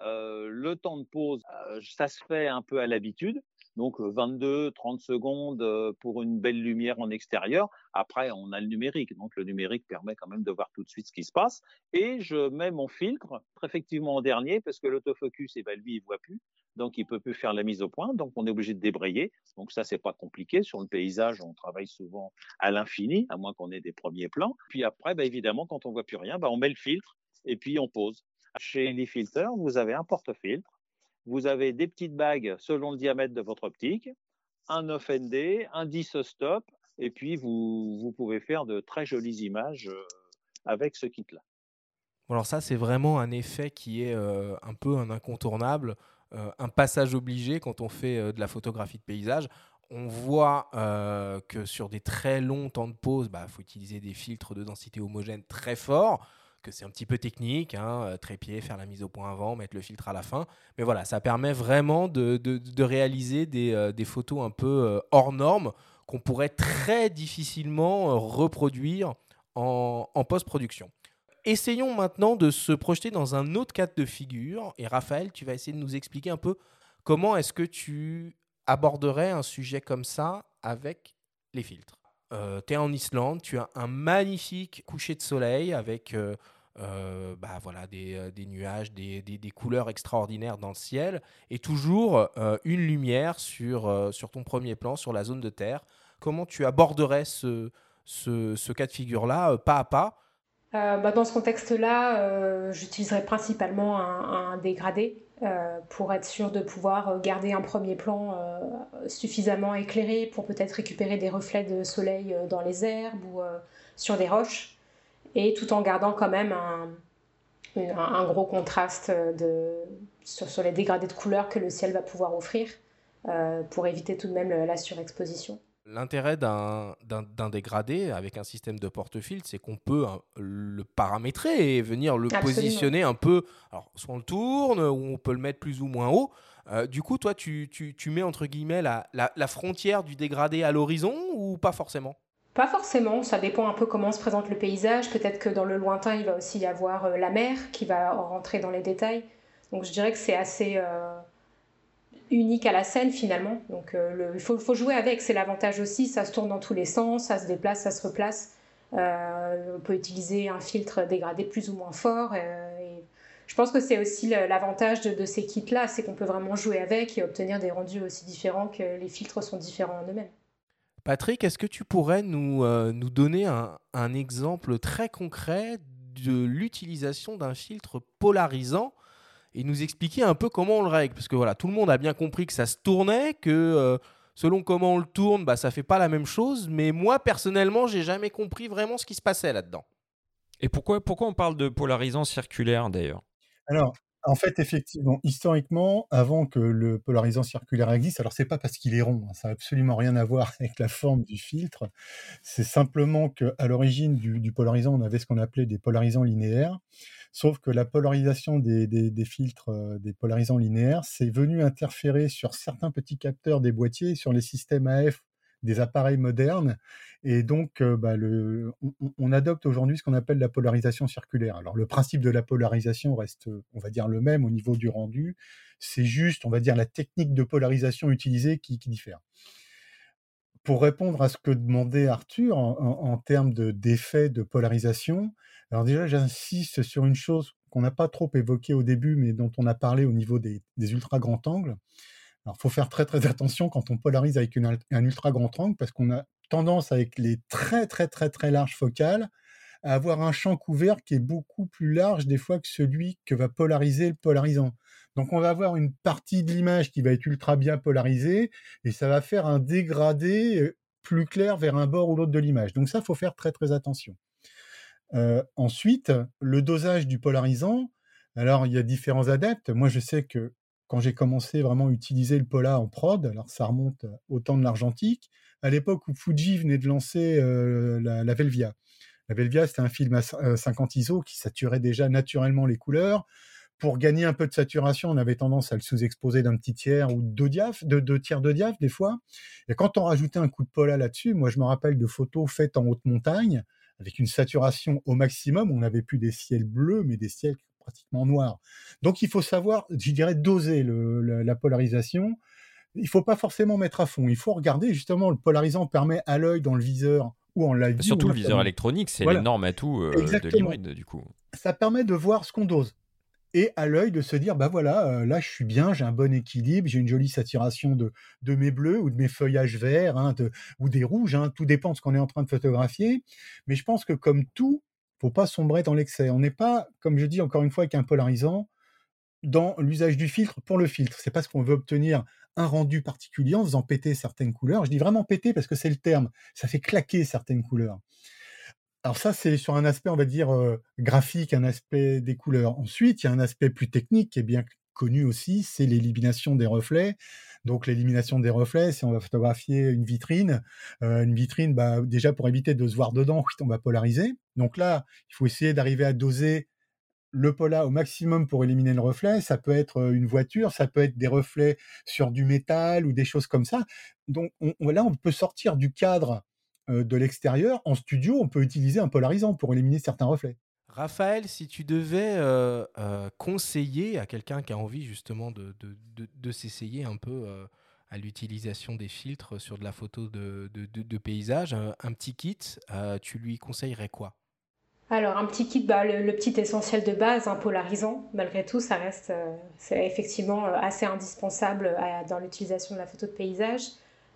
Le temps de pause, ça se fait un peu à l'habitude. Donc 22, 30 secondes euh, pour une belle lumière en extérieur. Après, on a le numérique. Donc le numérique permet quand même de voir tout de suite ce qui se passe. Et je mets mon filtre effectivement en dernier parce que l'autofocus, eh ben, lui, il voit plus. Donc il peut plus faire la mise au point. Donc on est obligé de débrayer. Donc ça, c'est pas compliqué. Sur le paysage, on travaille souvent à l'infini, à moins qu'on ait des premiers plans. Puis après, ben, évidemment, quand on voit plus rien, ben, on met le filtre et puis on pose. Chez les filters, vous avez un porte-filtre, vous avez des petites bagues selon le diamètre de votre optique, un 9ND, un 10 stop, et puis vous, pouvez faire de très jolies images euh, avec ce kit-là. Alors ça, c'est vraiment un effet qui est euh, un peu un incontournable, euh, un passage obligé quand on fait de la photographie de paysage. On voit que sur des très longs temps de pause, il bah, faut utiliser des filtres de densité homogène très forts que c'est un petit peu technique, hein, euh, trépied, faire la mise au point avant, mettre le filtre à la fin. Mais voilà, ça permet vraiment de, de, réaliser des, euh, des, photos un peu euh, hors normes qu'on pourrait très difficilement reproduire en, en post-production. Essayons maintenant de se projeter dans un autre cadre de figure. Et Raphaël, tu vas essayer de nous expliquer un peu comment est-ce que tu aborderais un sujet comme ça avec les filtres. tu es en Islande, tu as un magnifique coucher de soleil avec bah, voilà, des, nuages, des, couleurs extraordinaires dans le ciel, et toujours une lumière sur, sur ton premier plan, sur la zone de terre. Comment tu aborderais ce, ce, cas de figure-là, pas à pas? Bah, Dans ce contexte-là, j'utiliserais principalement un dégradé. Euh, pour être sûr de pouvoir garder un premier plan euh, suffisamment éclairé pour peut-être récupérer des reflets de soleil euh, dans les herbes ou sur des roches, et tout en gardant quand même un, un, gros contraste de, sur, sur, les dégradés de couleurs que le ciel va pouvoir offrir pour éviter tout de même la surexposition. L'intérêt d'un dégradé avec un système de porte-filtre, c'est qu'on peut hein, le paramétrer et venir le positionner un peu. Alors, soit on le tourne, ou on peut le mettre plus ou moins haut. Euh, du coup, toi, tu, tu, mets entre guillemets la, la, frontière du dégradé à l'horizon ou pas forcément? Pas forcément, ça dépend un peu comment se présente le paysage. Peut-être que dans le lointain, il va aussi y avoir euh, la mer qui va rentrer dans les détails. Donc, je dirais que c'est assez. Euh, unique à la scène finalement. Donc euh, il faut, jouer avec, c'est l'avantage aussi, ça se tourne dans tous les sens, ça se déplace, ça se replace. On peut utiliser un filtre dégradé plus ou moins fort. Je pense que c'est aussi l'avantage de, ces kits-là, c'est qu'on peut vraiment jouer avec et obtenir des rendus aussi différents que les filtres sont différents en eux-mêmes. Patrick, est-ce que tu pourrais nous, nous donner un, un, exemple très concret de l'utilisation d'un filtre polarisant et nous expliquer un peu comment on le règle? Parce que voilà, tout le monde a bien compris que ça se tournait, que euh, selon comment on le tourne, bah, ça fait pas la même chose. Mais moi, personnellement, j'ai jamais compris vraiment ce qui se passait là-dedans. Et pourquoi, pourquoi on parle de polarisant circulaire d'ailleurs? Alors, en fait, effectivement, historiquement, avant que le polarisant circulaire existe, alors c'est pas parce qu'il est rond, hein, ça n'a absolument rien à voir avec la forme du filtre. C'est simplement qu'à l'origine du, polarisant, on avait ce qu'on appelait des polarisants linéaires. Sauf que la polarisation des, filtres, euh, des polarisants linéaires, c'est venu interférer sur certains petits capteurs des boîtiers, sur les systèmes AF des appareils modernes. Et donc, bah, on, adopte aujourd'hui ce qu'on appelle la polarisation circulaire. Alors, le principe de la polarisation reste, on va dire, le même au niveau du rendu. C'est juste, on va dire, la technique de polarisation utilisée qui, diffère. Pour répondre à ce que demandait Arthur en, termes d'effet de polarisation, alors déjà, j'insiste sur une chose qu'on n'a pas trop évoquée au début, mais dont on a parlé au niveau des, ultra grands angles. Alors, il faut faire très très attention quand on polarise avec un ultra grand angle, parce qu'on a tendance avec les très très très très larges focales à avoir un champ couvert qui est beaucoup plus large des fois que celui que va polariser le polarisant. Donc on va avoir une partie de l'image qui va être ultra bien polarisée et ça va faire un dégradé euh, plus clair vers un bord ou l'autre de l'image. Donc ça, faut faire très très attention ensuite, le dosage du polarisant. Alors, il y a différents adeptes. Moi, je sais que quand j'ai commencé vraiment à utiliser le Pola en prod, alors ça remonte au temps de l'argentique, à l'époque où Fuji venait de lancer la, Velvia. La Velvia, c'était un film à 50 ISO qui saturait déjà naturellement les couleurs. Pour gagner un peu de saturation, on avait tendance à le sous-exposer d'un petit tiers ou deux, deux tiers de diaph des fois. Et quand on rajoutait un coup de Pola là-dessus, moi je me rappelle de photos faites en haute montagne, avec une saturation au maximum. On n'avait plus des ciels bleus, mais des ciels pratiquement noirs. Donc il faut savoir, je dirais, doser la, polarisation. Il ne faut pas forcément mettre à fond. Il faut regarder, justement, le polarisant permet à l'œil dans le viseur ou en live. Surtout le viseur électronique, c'est voilà. l'énorme atout euh, de l'hybride, du coup. Ça permet de voir ce qu'on dose et à l'œil de se dire bah voilà euh, là je suis bien j'ai un bon équilibre j'ai une jolie saturation de, de mes bleus ou de mes feuillages verts hein, ou des rouges hein, tout dépend de ce qu'on est en train de photographier mais je pense que comme tout faut pas sombrer dans l'excès. On n'est pas comme je dis encore une fois avec un polarisant dans l'usage du filtre pour le filtre. C'est parce qu'on veut obtenir un rendu particulier en faisant péter certaines couleurs. Je dis vraiment péter parce que c'est le terme. Ça fait claquer certaines couleurs. Alors ça, c'est sur un aspect, on va dire, graphique, un aspect des couleurs. Ensuite, il y a un aspect plus technique qui est bien connu aussi, c'est l'élimination des reflets. Donc l'élimination des reflets, si on va photographier une vitrine, une vitrine, bah, déjà pour éviter de se voir dedans, on va polariser. Donc là, il faut essayer d'arriver à doser le pola au maximum pour éliminer le reflet. Ça peut être une voiture, ça peut être des reflets sur du métal ou des choses comme ça. Donc là, on peut sortir du cadre euh, de l'extérieur, en studio, on peut utiliser un polarisant pour éliminer certains reflets. Raphaël, si tu devais euh, euh, conseiller à quelqu'un qui a envie justement de, de, s'essayer un peu à l'utilisation des filtres sur de la photo de, paysage, un, petit kit, tu lui conseillerais quoi? Alors, un petit kit, bah, le, petit essentiel de base, un polarisant, malgré tout, ça reste c'est effectivement assez indispensable dans l'utilisation de la photo de paysage.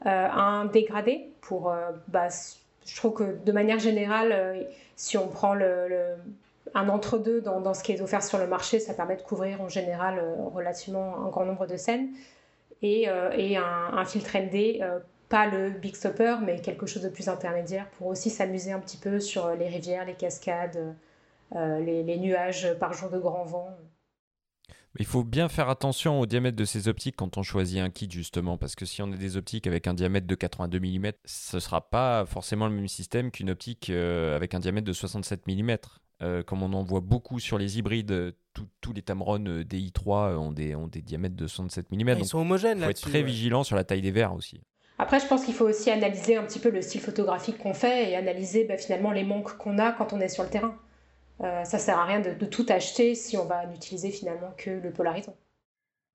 un dégradé pour, bah, je trouve que de manière générale, si on prend le, un entre-deux dans, ce qui est offert sur le marché, ça permet de couvrir en général relativement un grand nombre de scènes. Et, un, filtre ND pas le big stopper, mais quelque chose de plus intermédiaire pour aussi s'amuser un petit peu sur les rivières, les cascades, euh, les, nuages par jour de grand vent. Il faut bien faire attention au diamètre de ces optiques quand on choisit un kit justement, parce que si on a des optiques avec un diamètre de 82 mm, ce ne sera pas forcément le même système qu'une optique euh, avec un diamètre de 67 mm. Euh, comme on en voit beaucoup sur les hybrides, tous les Tamron DI3 ont des, ont des diamètres de 67 mm. ils sont homogènes là. Il faut être très vigilant sur la taille des verres aussi. Après, je pense qu'il faut aussi analyser un petit peu le style photographique qu'on fait et analyser bah, finalement les manques qu'on a quand on est sur le terrain. Euh, ça sert à rien de, tout acheter si on va n'utiliser finalement que le polarisant.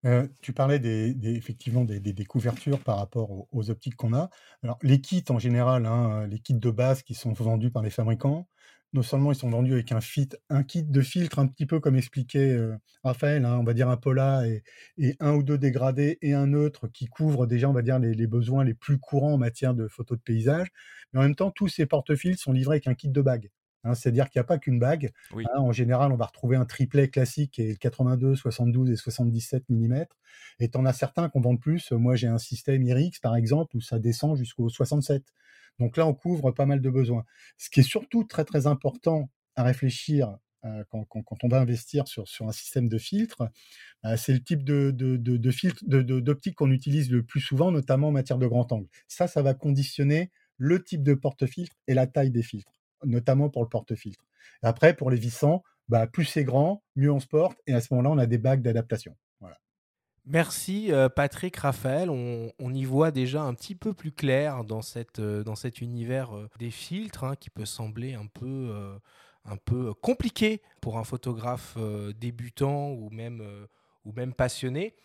Euh, tu parlais des, effectivement des, couvertures par rapport aux, optiques qu'on a. Alors, les kits en général, hein, les kits de base qui sont vendus par les fabricants, non seulement ils sont vendus avec un, fit, un kit de filtre un petit peu comme expliquait euh, Raphaël, hein, on va dire un pola et, un ou deux dégradés et un neutre qui couvrent déjà, on va dire, les, besoins les plus courants en matière de photos de paysage. Mais en même temps, tous ces porte-fils sont livrés avec un kit de bague. Hein, c'est-à-dire qu'il n'y a pas qu'une bague. Hein. en général, on va retrouver un triplet classique est 82, 72 et 77 mm. Et tu en as certains qu'on vend plus. Moi, j'ai un système IRIX, par exemple, où ça descend jusqu'au 67. Donc là, on couvre pas mal de besoins. Ce qui est surtout très très important à réfléchir euh, quand, on va investir sur, un système de filtre, euh, c'est le type de, filtre d'optique qu'on utilise le plus souvent, notamment en matière de grand angle. Ça, ça va conditionner le type de porte-filtre et la taille des filtres, notamment pour le porte-filtre. Après, pour les vissants, bah, plus c'est grand, mieux on se porte, et à ce moment-là, on a des bagues d'adaptation. Merci euh, Patrick, Raphaël. On, y voit déjà un petit peu plus clair dans, euh, cet univers euh, des filtres hein, qui peut sembler un peu, un peu compliqué pour un photographe débutant ou même, ou même passionné.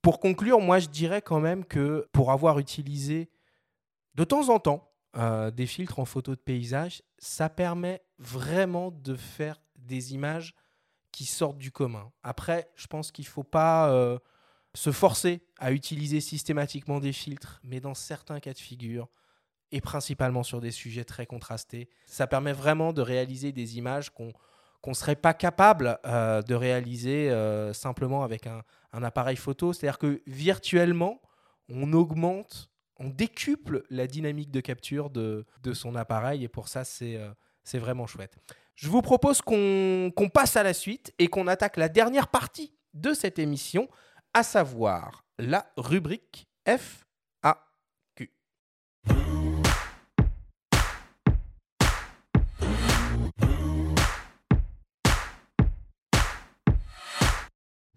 Pour conclure, moi je dirais quand même que pour avoir utilisé de temps en temps des filtres en photo de paysage, ça permet vraiment de faire des images qui sortent du commun. Après, je pense qu'il ne faut pas se forcer à utiliser systématiquement des filtres, mais dans certains cas de figure, et principalement sur des sujets très contrastés, ça permet vraiment de réaliser des images qu'on ne serait pas capable euh, de réaliser euh, simplement avec un, appareil photo. C'est-à-dire que virtuellement, on augmente, on décuple la dynamique de capture de, son appareil, et pour ça, c'est euh, vraiment chouette. Je vous propose qu'on passe à la suite et qu'on attaque la dernière partie de cette émission à savoir la rubrique FAQ.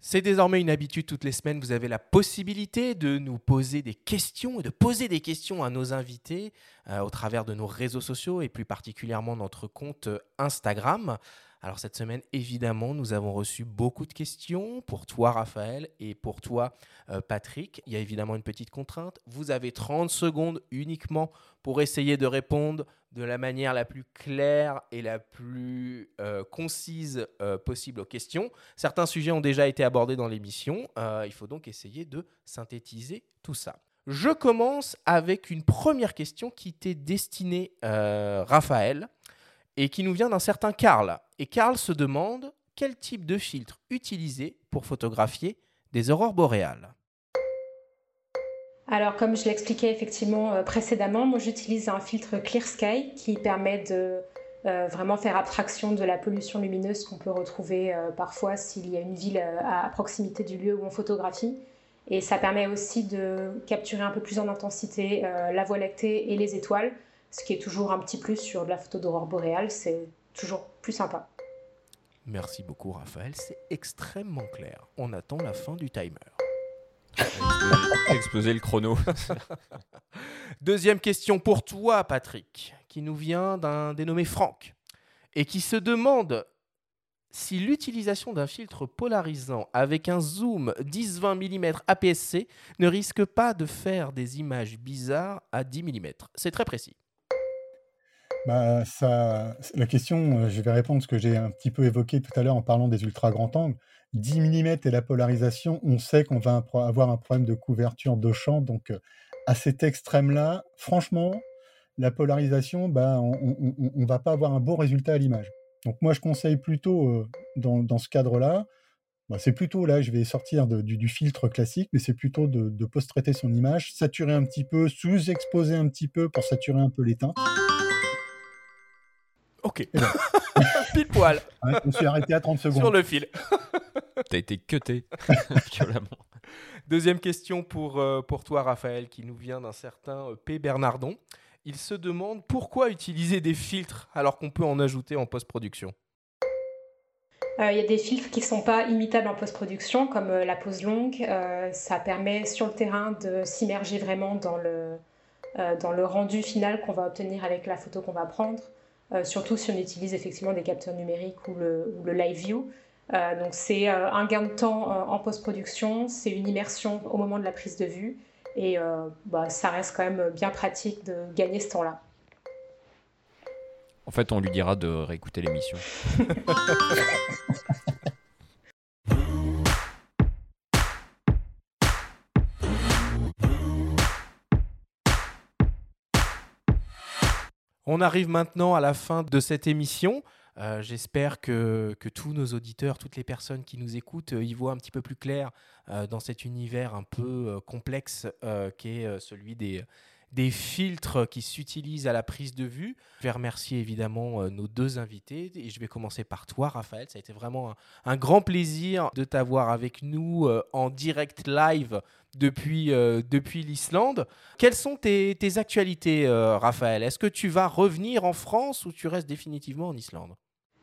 C'est désormais une habitude toutes les semaines. Vous avez la possibilité de nous poser des questions et de poser des questions à nos invités euh, au travers de nos réseaux sociaux et plus particulièrement notre compte Instagram. Alors cette semaine, évidemment, nous avons reçu beaucoup de questions pour toi, Raphaël, et pour toi, euh, Patrick. Il y a évidemment une petite contrainte. Vous avez 30 secondes uniquement pour essayer de répondre de la manière la plus claire et la plus euh, concise euh, possible aux questions. Certains sujets ont déjà été abordés dans l'émission. il faut donc essayer de synthétiser tout ça. Je commence avec une première question qui t'est destinée, Raphaël et qui nous vient d'un certain Karl. Et Karl se demande quel type de filtre utiliser pour photographier des aurores boréales. Alors, comme je l'expliquais effectivement euh, précédemment, moi j'utilise un filtre Clear Sky qui permet de euh, vraiment faire abstraction de la pollution lumineuse qu'on peut retrouver euh, parfois s'il y a une ville à proximité du lieu où on photographie. Et ça permet aussi de capturer un peu plus en intensité la voie lactée et les étoiles ce qui est toujours un petit plus sur de la photo d'aurore boréale, toujours plus sympa. Merci beaucoup Raphaël, c'est extrêmement clair. On attend la fin du timer. Exploser le chrono. Deuxième question pour toi Patrick, qui nous vient d'un dénommé Franck et qui se demande si l'utilisation d'un filtre polarisant avec un zoom 10-20 mm APS-C ne risque pas de faire des images bizarres à 10 mm. C'est très précis. Bah, la question, euh, je vais répondre ce que j'ai un petit peu évoqué tout à l'heure en parlant des ultra grands angles. 10 mm et la polarisation, on sait qu'on va avoir un problème de couverture de champ. Donc, euh, à cet extrême-là, franchement, la polarisation, bah, on ne va pas avoir un beau résultat à l'image. Donc, moi, je conseille plutôt, euh, dans, ce cadre-là, bah, c'est plutôt là, je vais sortir du, filtre classique, mais c'est plutôt de, de post-traiter son image, saturer un petit peu, sous-exposer un petit peu pour saturer un peu les teintes. Ok. Pile poil. je me suis arrêté à 30 secondes. Sur le fil. T'as été cuté Deuxième question pour, euh, pour toi, Raphaël, qui nous vient d'un certain euh, P. Bernardon. Il se demande pourquoi utiliser des filtres alors qu'on peut en ajouter en post-production euh, il y a des filtres qui ne sont pas imitables en post-production, comme la pose longue. ça permet sur le terrain de s'immerger vraiment dans le, dans le rendu final qu'on va obtenir avec la photo qu'on va prendre. Euh, surtout si on utilise effectivement des capteurs numériques ou le, live view. Euh, donc c'est euh, un gain de temps en post-production, c'est une immersion au moment de la prise de vue et bah, ça reste quand même bien pratique de gagner ce temps-là. En fait, on lui dira de réécouter l'émission. On arrive maintenant à la fin de cette émission. Euh, j'espère que, tous nos auditeurs, toutes les personnes qui nous écoutent, euh, y voient un petit peu plus clair euh, dans cet univers un peu complexe qu'est celui des, des filtres qui s'utilisent à la prise de vue. Je vais remercier évidemment nos deux invités et je vais commencer par toi, Raphaël. Ça a été vraiment un grand plaisir de t'avoir avec nous en direct live depuis, euh, depuis l'Islande. Quelles sont tes, actualités, euh, Raphaël? Est-ce que tu vas revenir en France ou tu restes définitivement en Islande?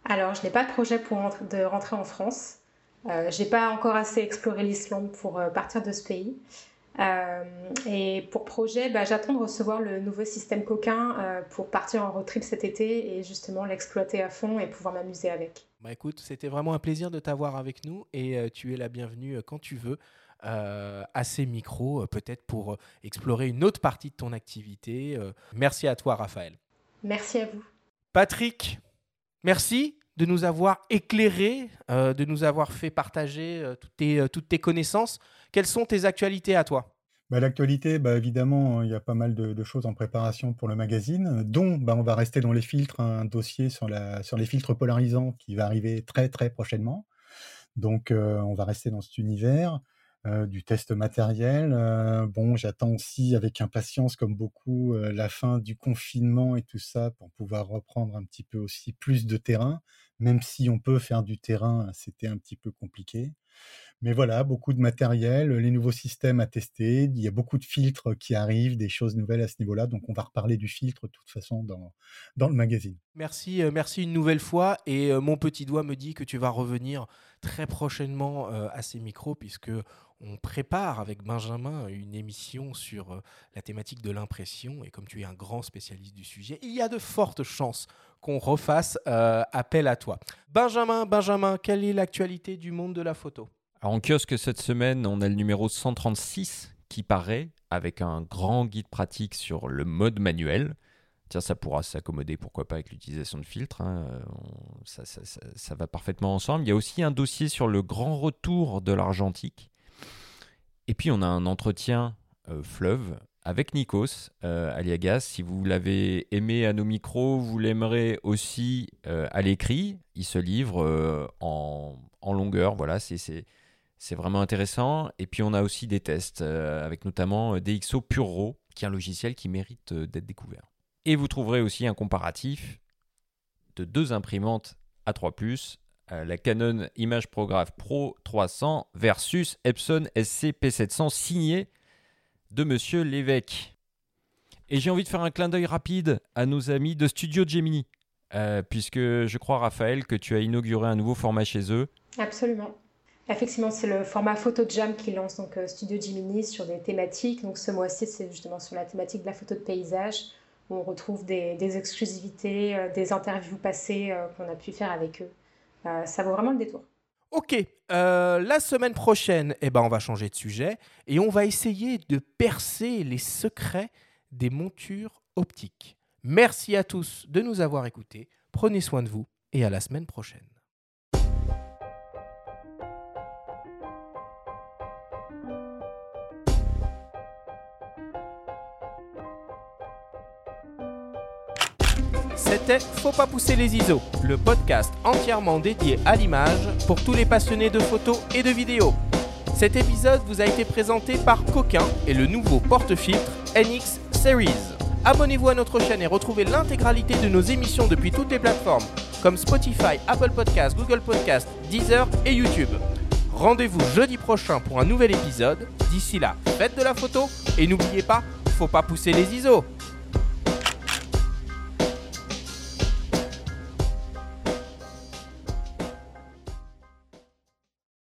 Alors, je n'ai pas de projet pour de rentrer en France. Euh, je n'ai pas encore assez exploré l'Islande pour partir de ce pays. Et pour projet, bah, j'attends de recevoir le nouveau système coquin pour partir en road trip cet été et justement l'exploiter à fond et pouvoir m'amuser avec. Bah écoute, c'était vraiment un plaisir de t'avoir avec nous et tu es la bienvenue quand tu veux. Euh, à ces micros, euh, peut-être pour euh, explorer une autre partie de ton activité. merci à toi, Raphaël. Merci à vous. Patrick, merci de nous avoir éclairé, de nous avoir fait partager toutes, tes, toutes, tes, connaissances. Quelles sont tes actualités à toi? Bah, L'actualité, bah, évidemment, il y a pas mal de, choses en préparation pour le magazine, dont bah, on va rester dans les filtres, un dossier sur, les filtres polarisants qui va arriver très très prochainement. Donc on va rester dans cet univers. Euh, du test matériel. Euh, bon, j'attends aussi avec impatience, comme beaucoup, euh, la fin du confinement et tout ça pour pouvoir reprendre un petit peu aussi plus de terrain, même si on peut faire du terrain, c'était un petit peu compliqué. Mais voilà, beaucoup de matériel, les nouveaux systèmes à tester, il y a beaucoup de filtres qui arrivent, des choses nouvelles à ce niveau-là, donc on va reparler du filtre de toute façon dans, dans le magazine. Merci, merci une nouvelle fois, et mon petit doigt me dit que tu vas revenir très prochainement à ces micros, puisque on prépare avec Benjamin une émission sur euh, la thématique de l'impression. Et comme tu es un grand spécialiste du sujet, il y a de fortes chances qu'on refasse euh, appel à toi. Benjamin, Benjamin, quelle est l'actualité du monde de la photo? En kiosque cette semaine, on a le numéro 136 qui paraît avec un grand guide pratique sur le mode manuel. Tiens, ça pourra s'accommoder, pourquoi pas, avec l'utilisation de filtres. Hein. Ça, ça, va parfaitement ensemble. Il y a aussi un dossier sur le grand retour de l'argentique et puis on a un entretien euh, fleuve avec Nikos euh, Aliagas. Si vous l'avez aimé à nos micros, vous l'aimerez aussi euh, à l'écrit. Il se livre en, longueur. Voilà, c'est vraiment intéressant. Et puis on a aussi des tests avec notamment DxO Puro, qui est un logiciel qui mérite d'être découvert. Et vous trouverez aussi un comparatif de deux imprimantes A3+, euh, la Canon Image Prograph Pro 300 versus Epson SC-P700 signé de Monsieur Lévesque. Et j'ai envie de faire un clin d'œil rapide à nos amis de Studio Gemini, euh, puisque je crois, Raphaël, que tu as inauguré un nouveau format chez eux. Absolument. Effectivement, c'est le format Photo Jam qui lance donc euh, Studio Gemini sur des thématiques. Donc ce mois-ci, c'est justement sur la thématique de la photo de paysage, où on retrouve des, exclusivités, des interviews passées qu'on a pu faire avec eux. Euh, ça vaut vraiment le détour. Ok, euh, la semaine prochaine, eh ben, on va changer de sujet et on va essayer de percer les secrets des montures optiques. Merci à tous de nous avoir écoutés. Prenez soin de vous et à la semaine prochaine. C'était Faut pas pousser les ISO, le podcast entièrement dédié à l'image pour tous les passionnés de photos et de vidéos. Cet épisode vous a été présenté par Coquin et le nouveau porte-filtre NX Series. Abonnez-vous à notre chaîne et retrouvez l'intégralité de nos émissions depuis toutes les plateformes comme Spotify, Apple Podcasts, Google Podcasts, Deezer et YouTube. Rendez-vous jeudi prochain pour un nouvel épisode. D'ici là, faites de la photo et n'oubliez pas, faut pas pousser les ISO.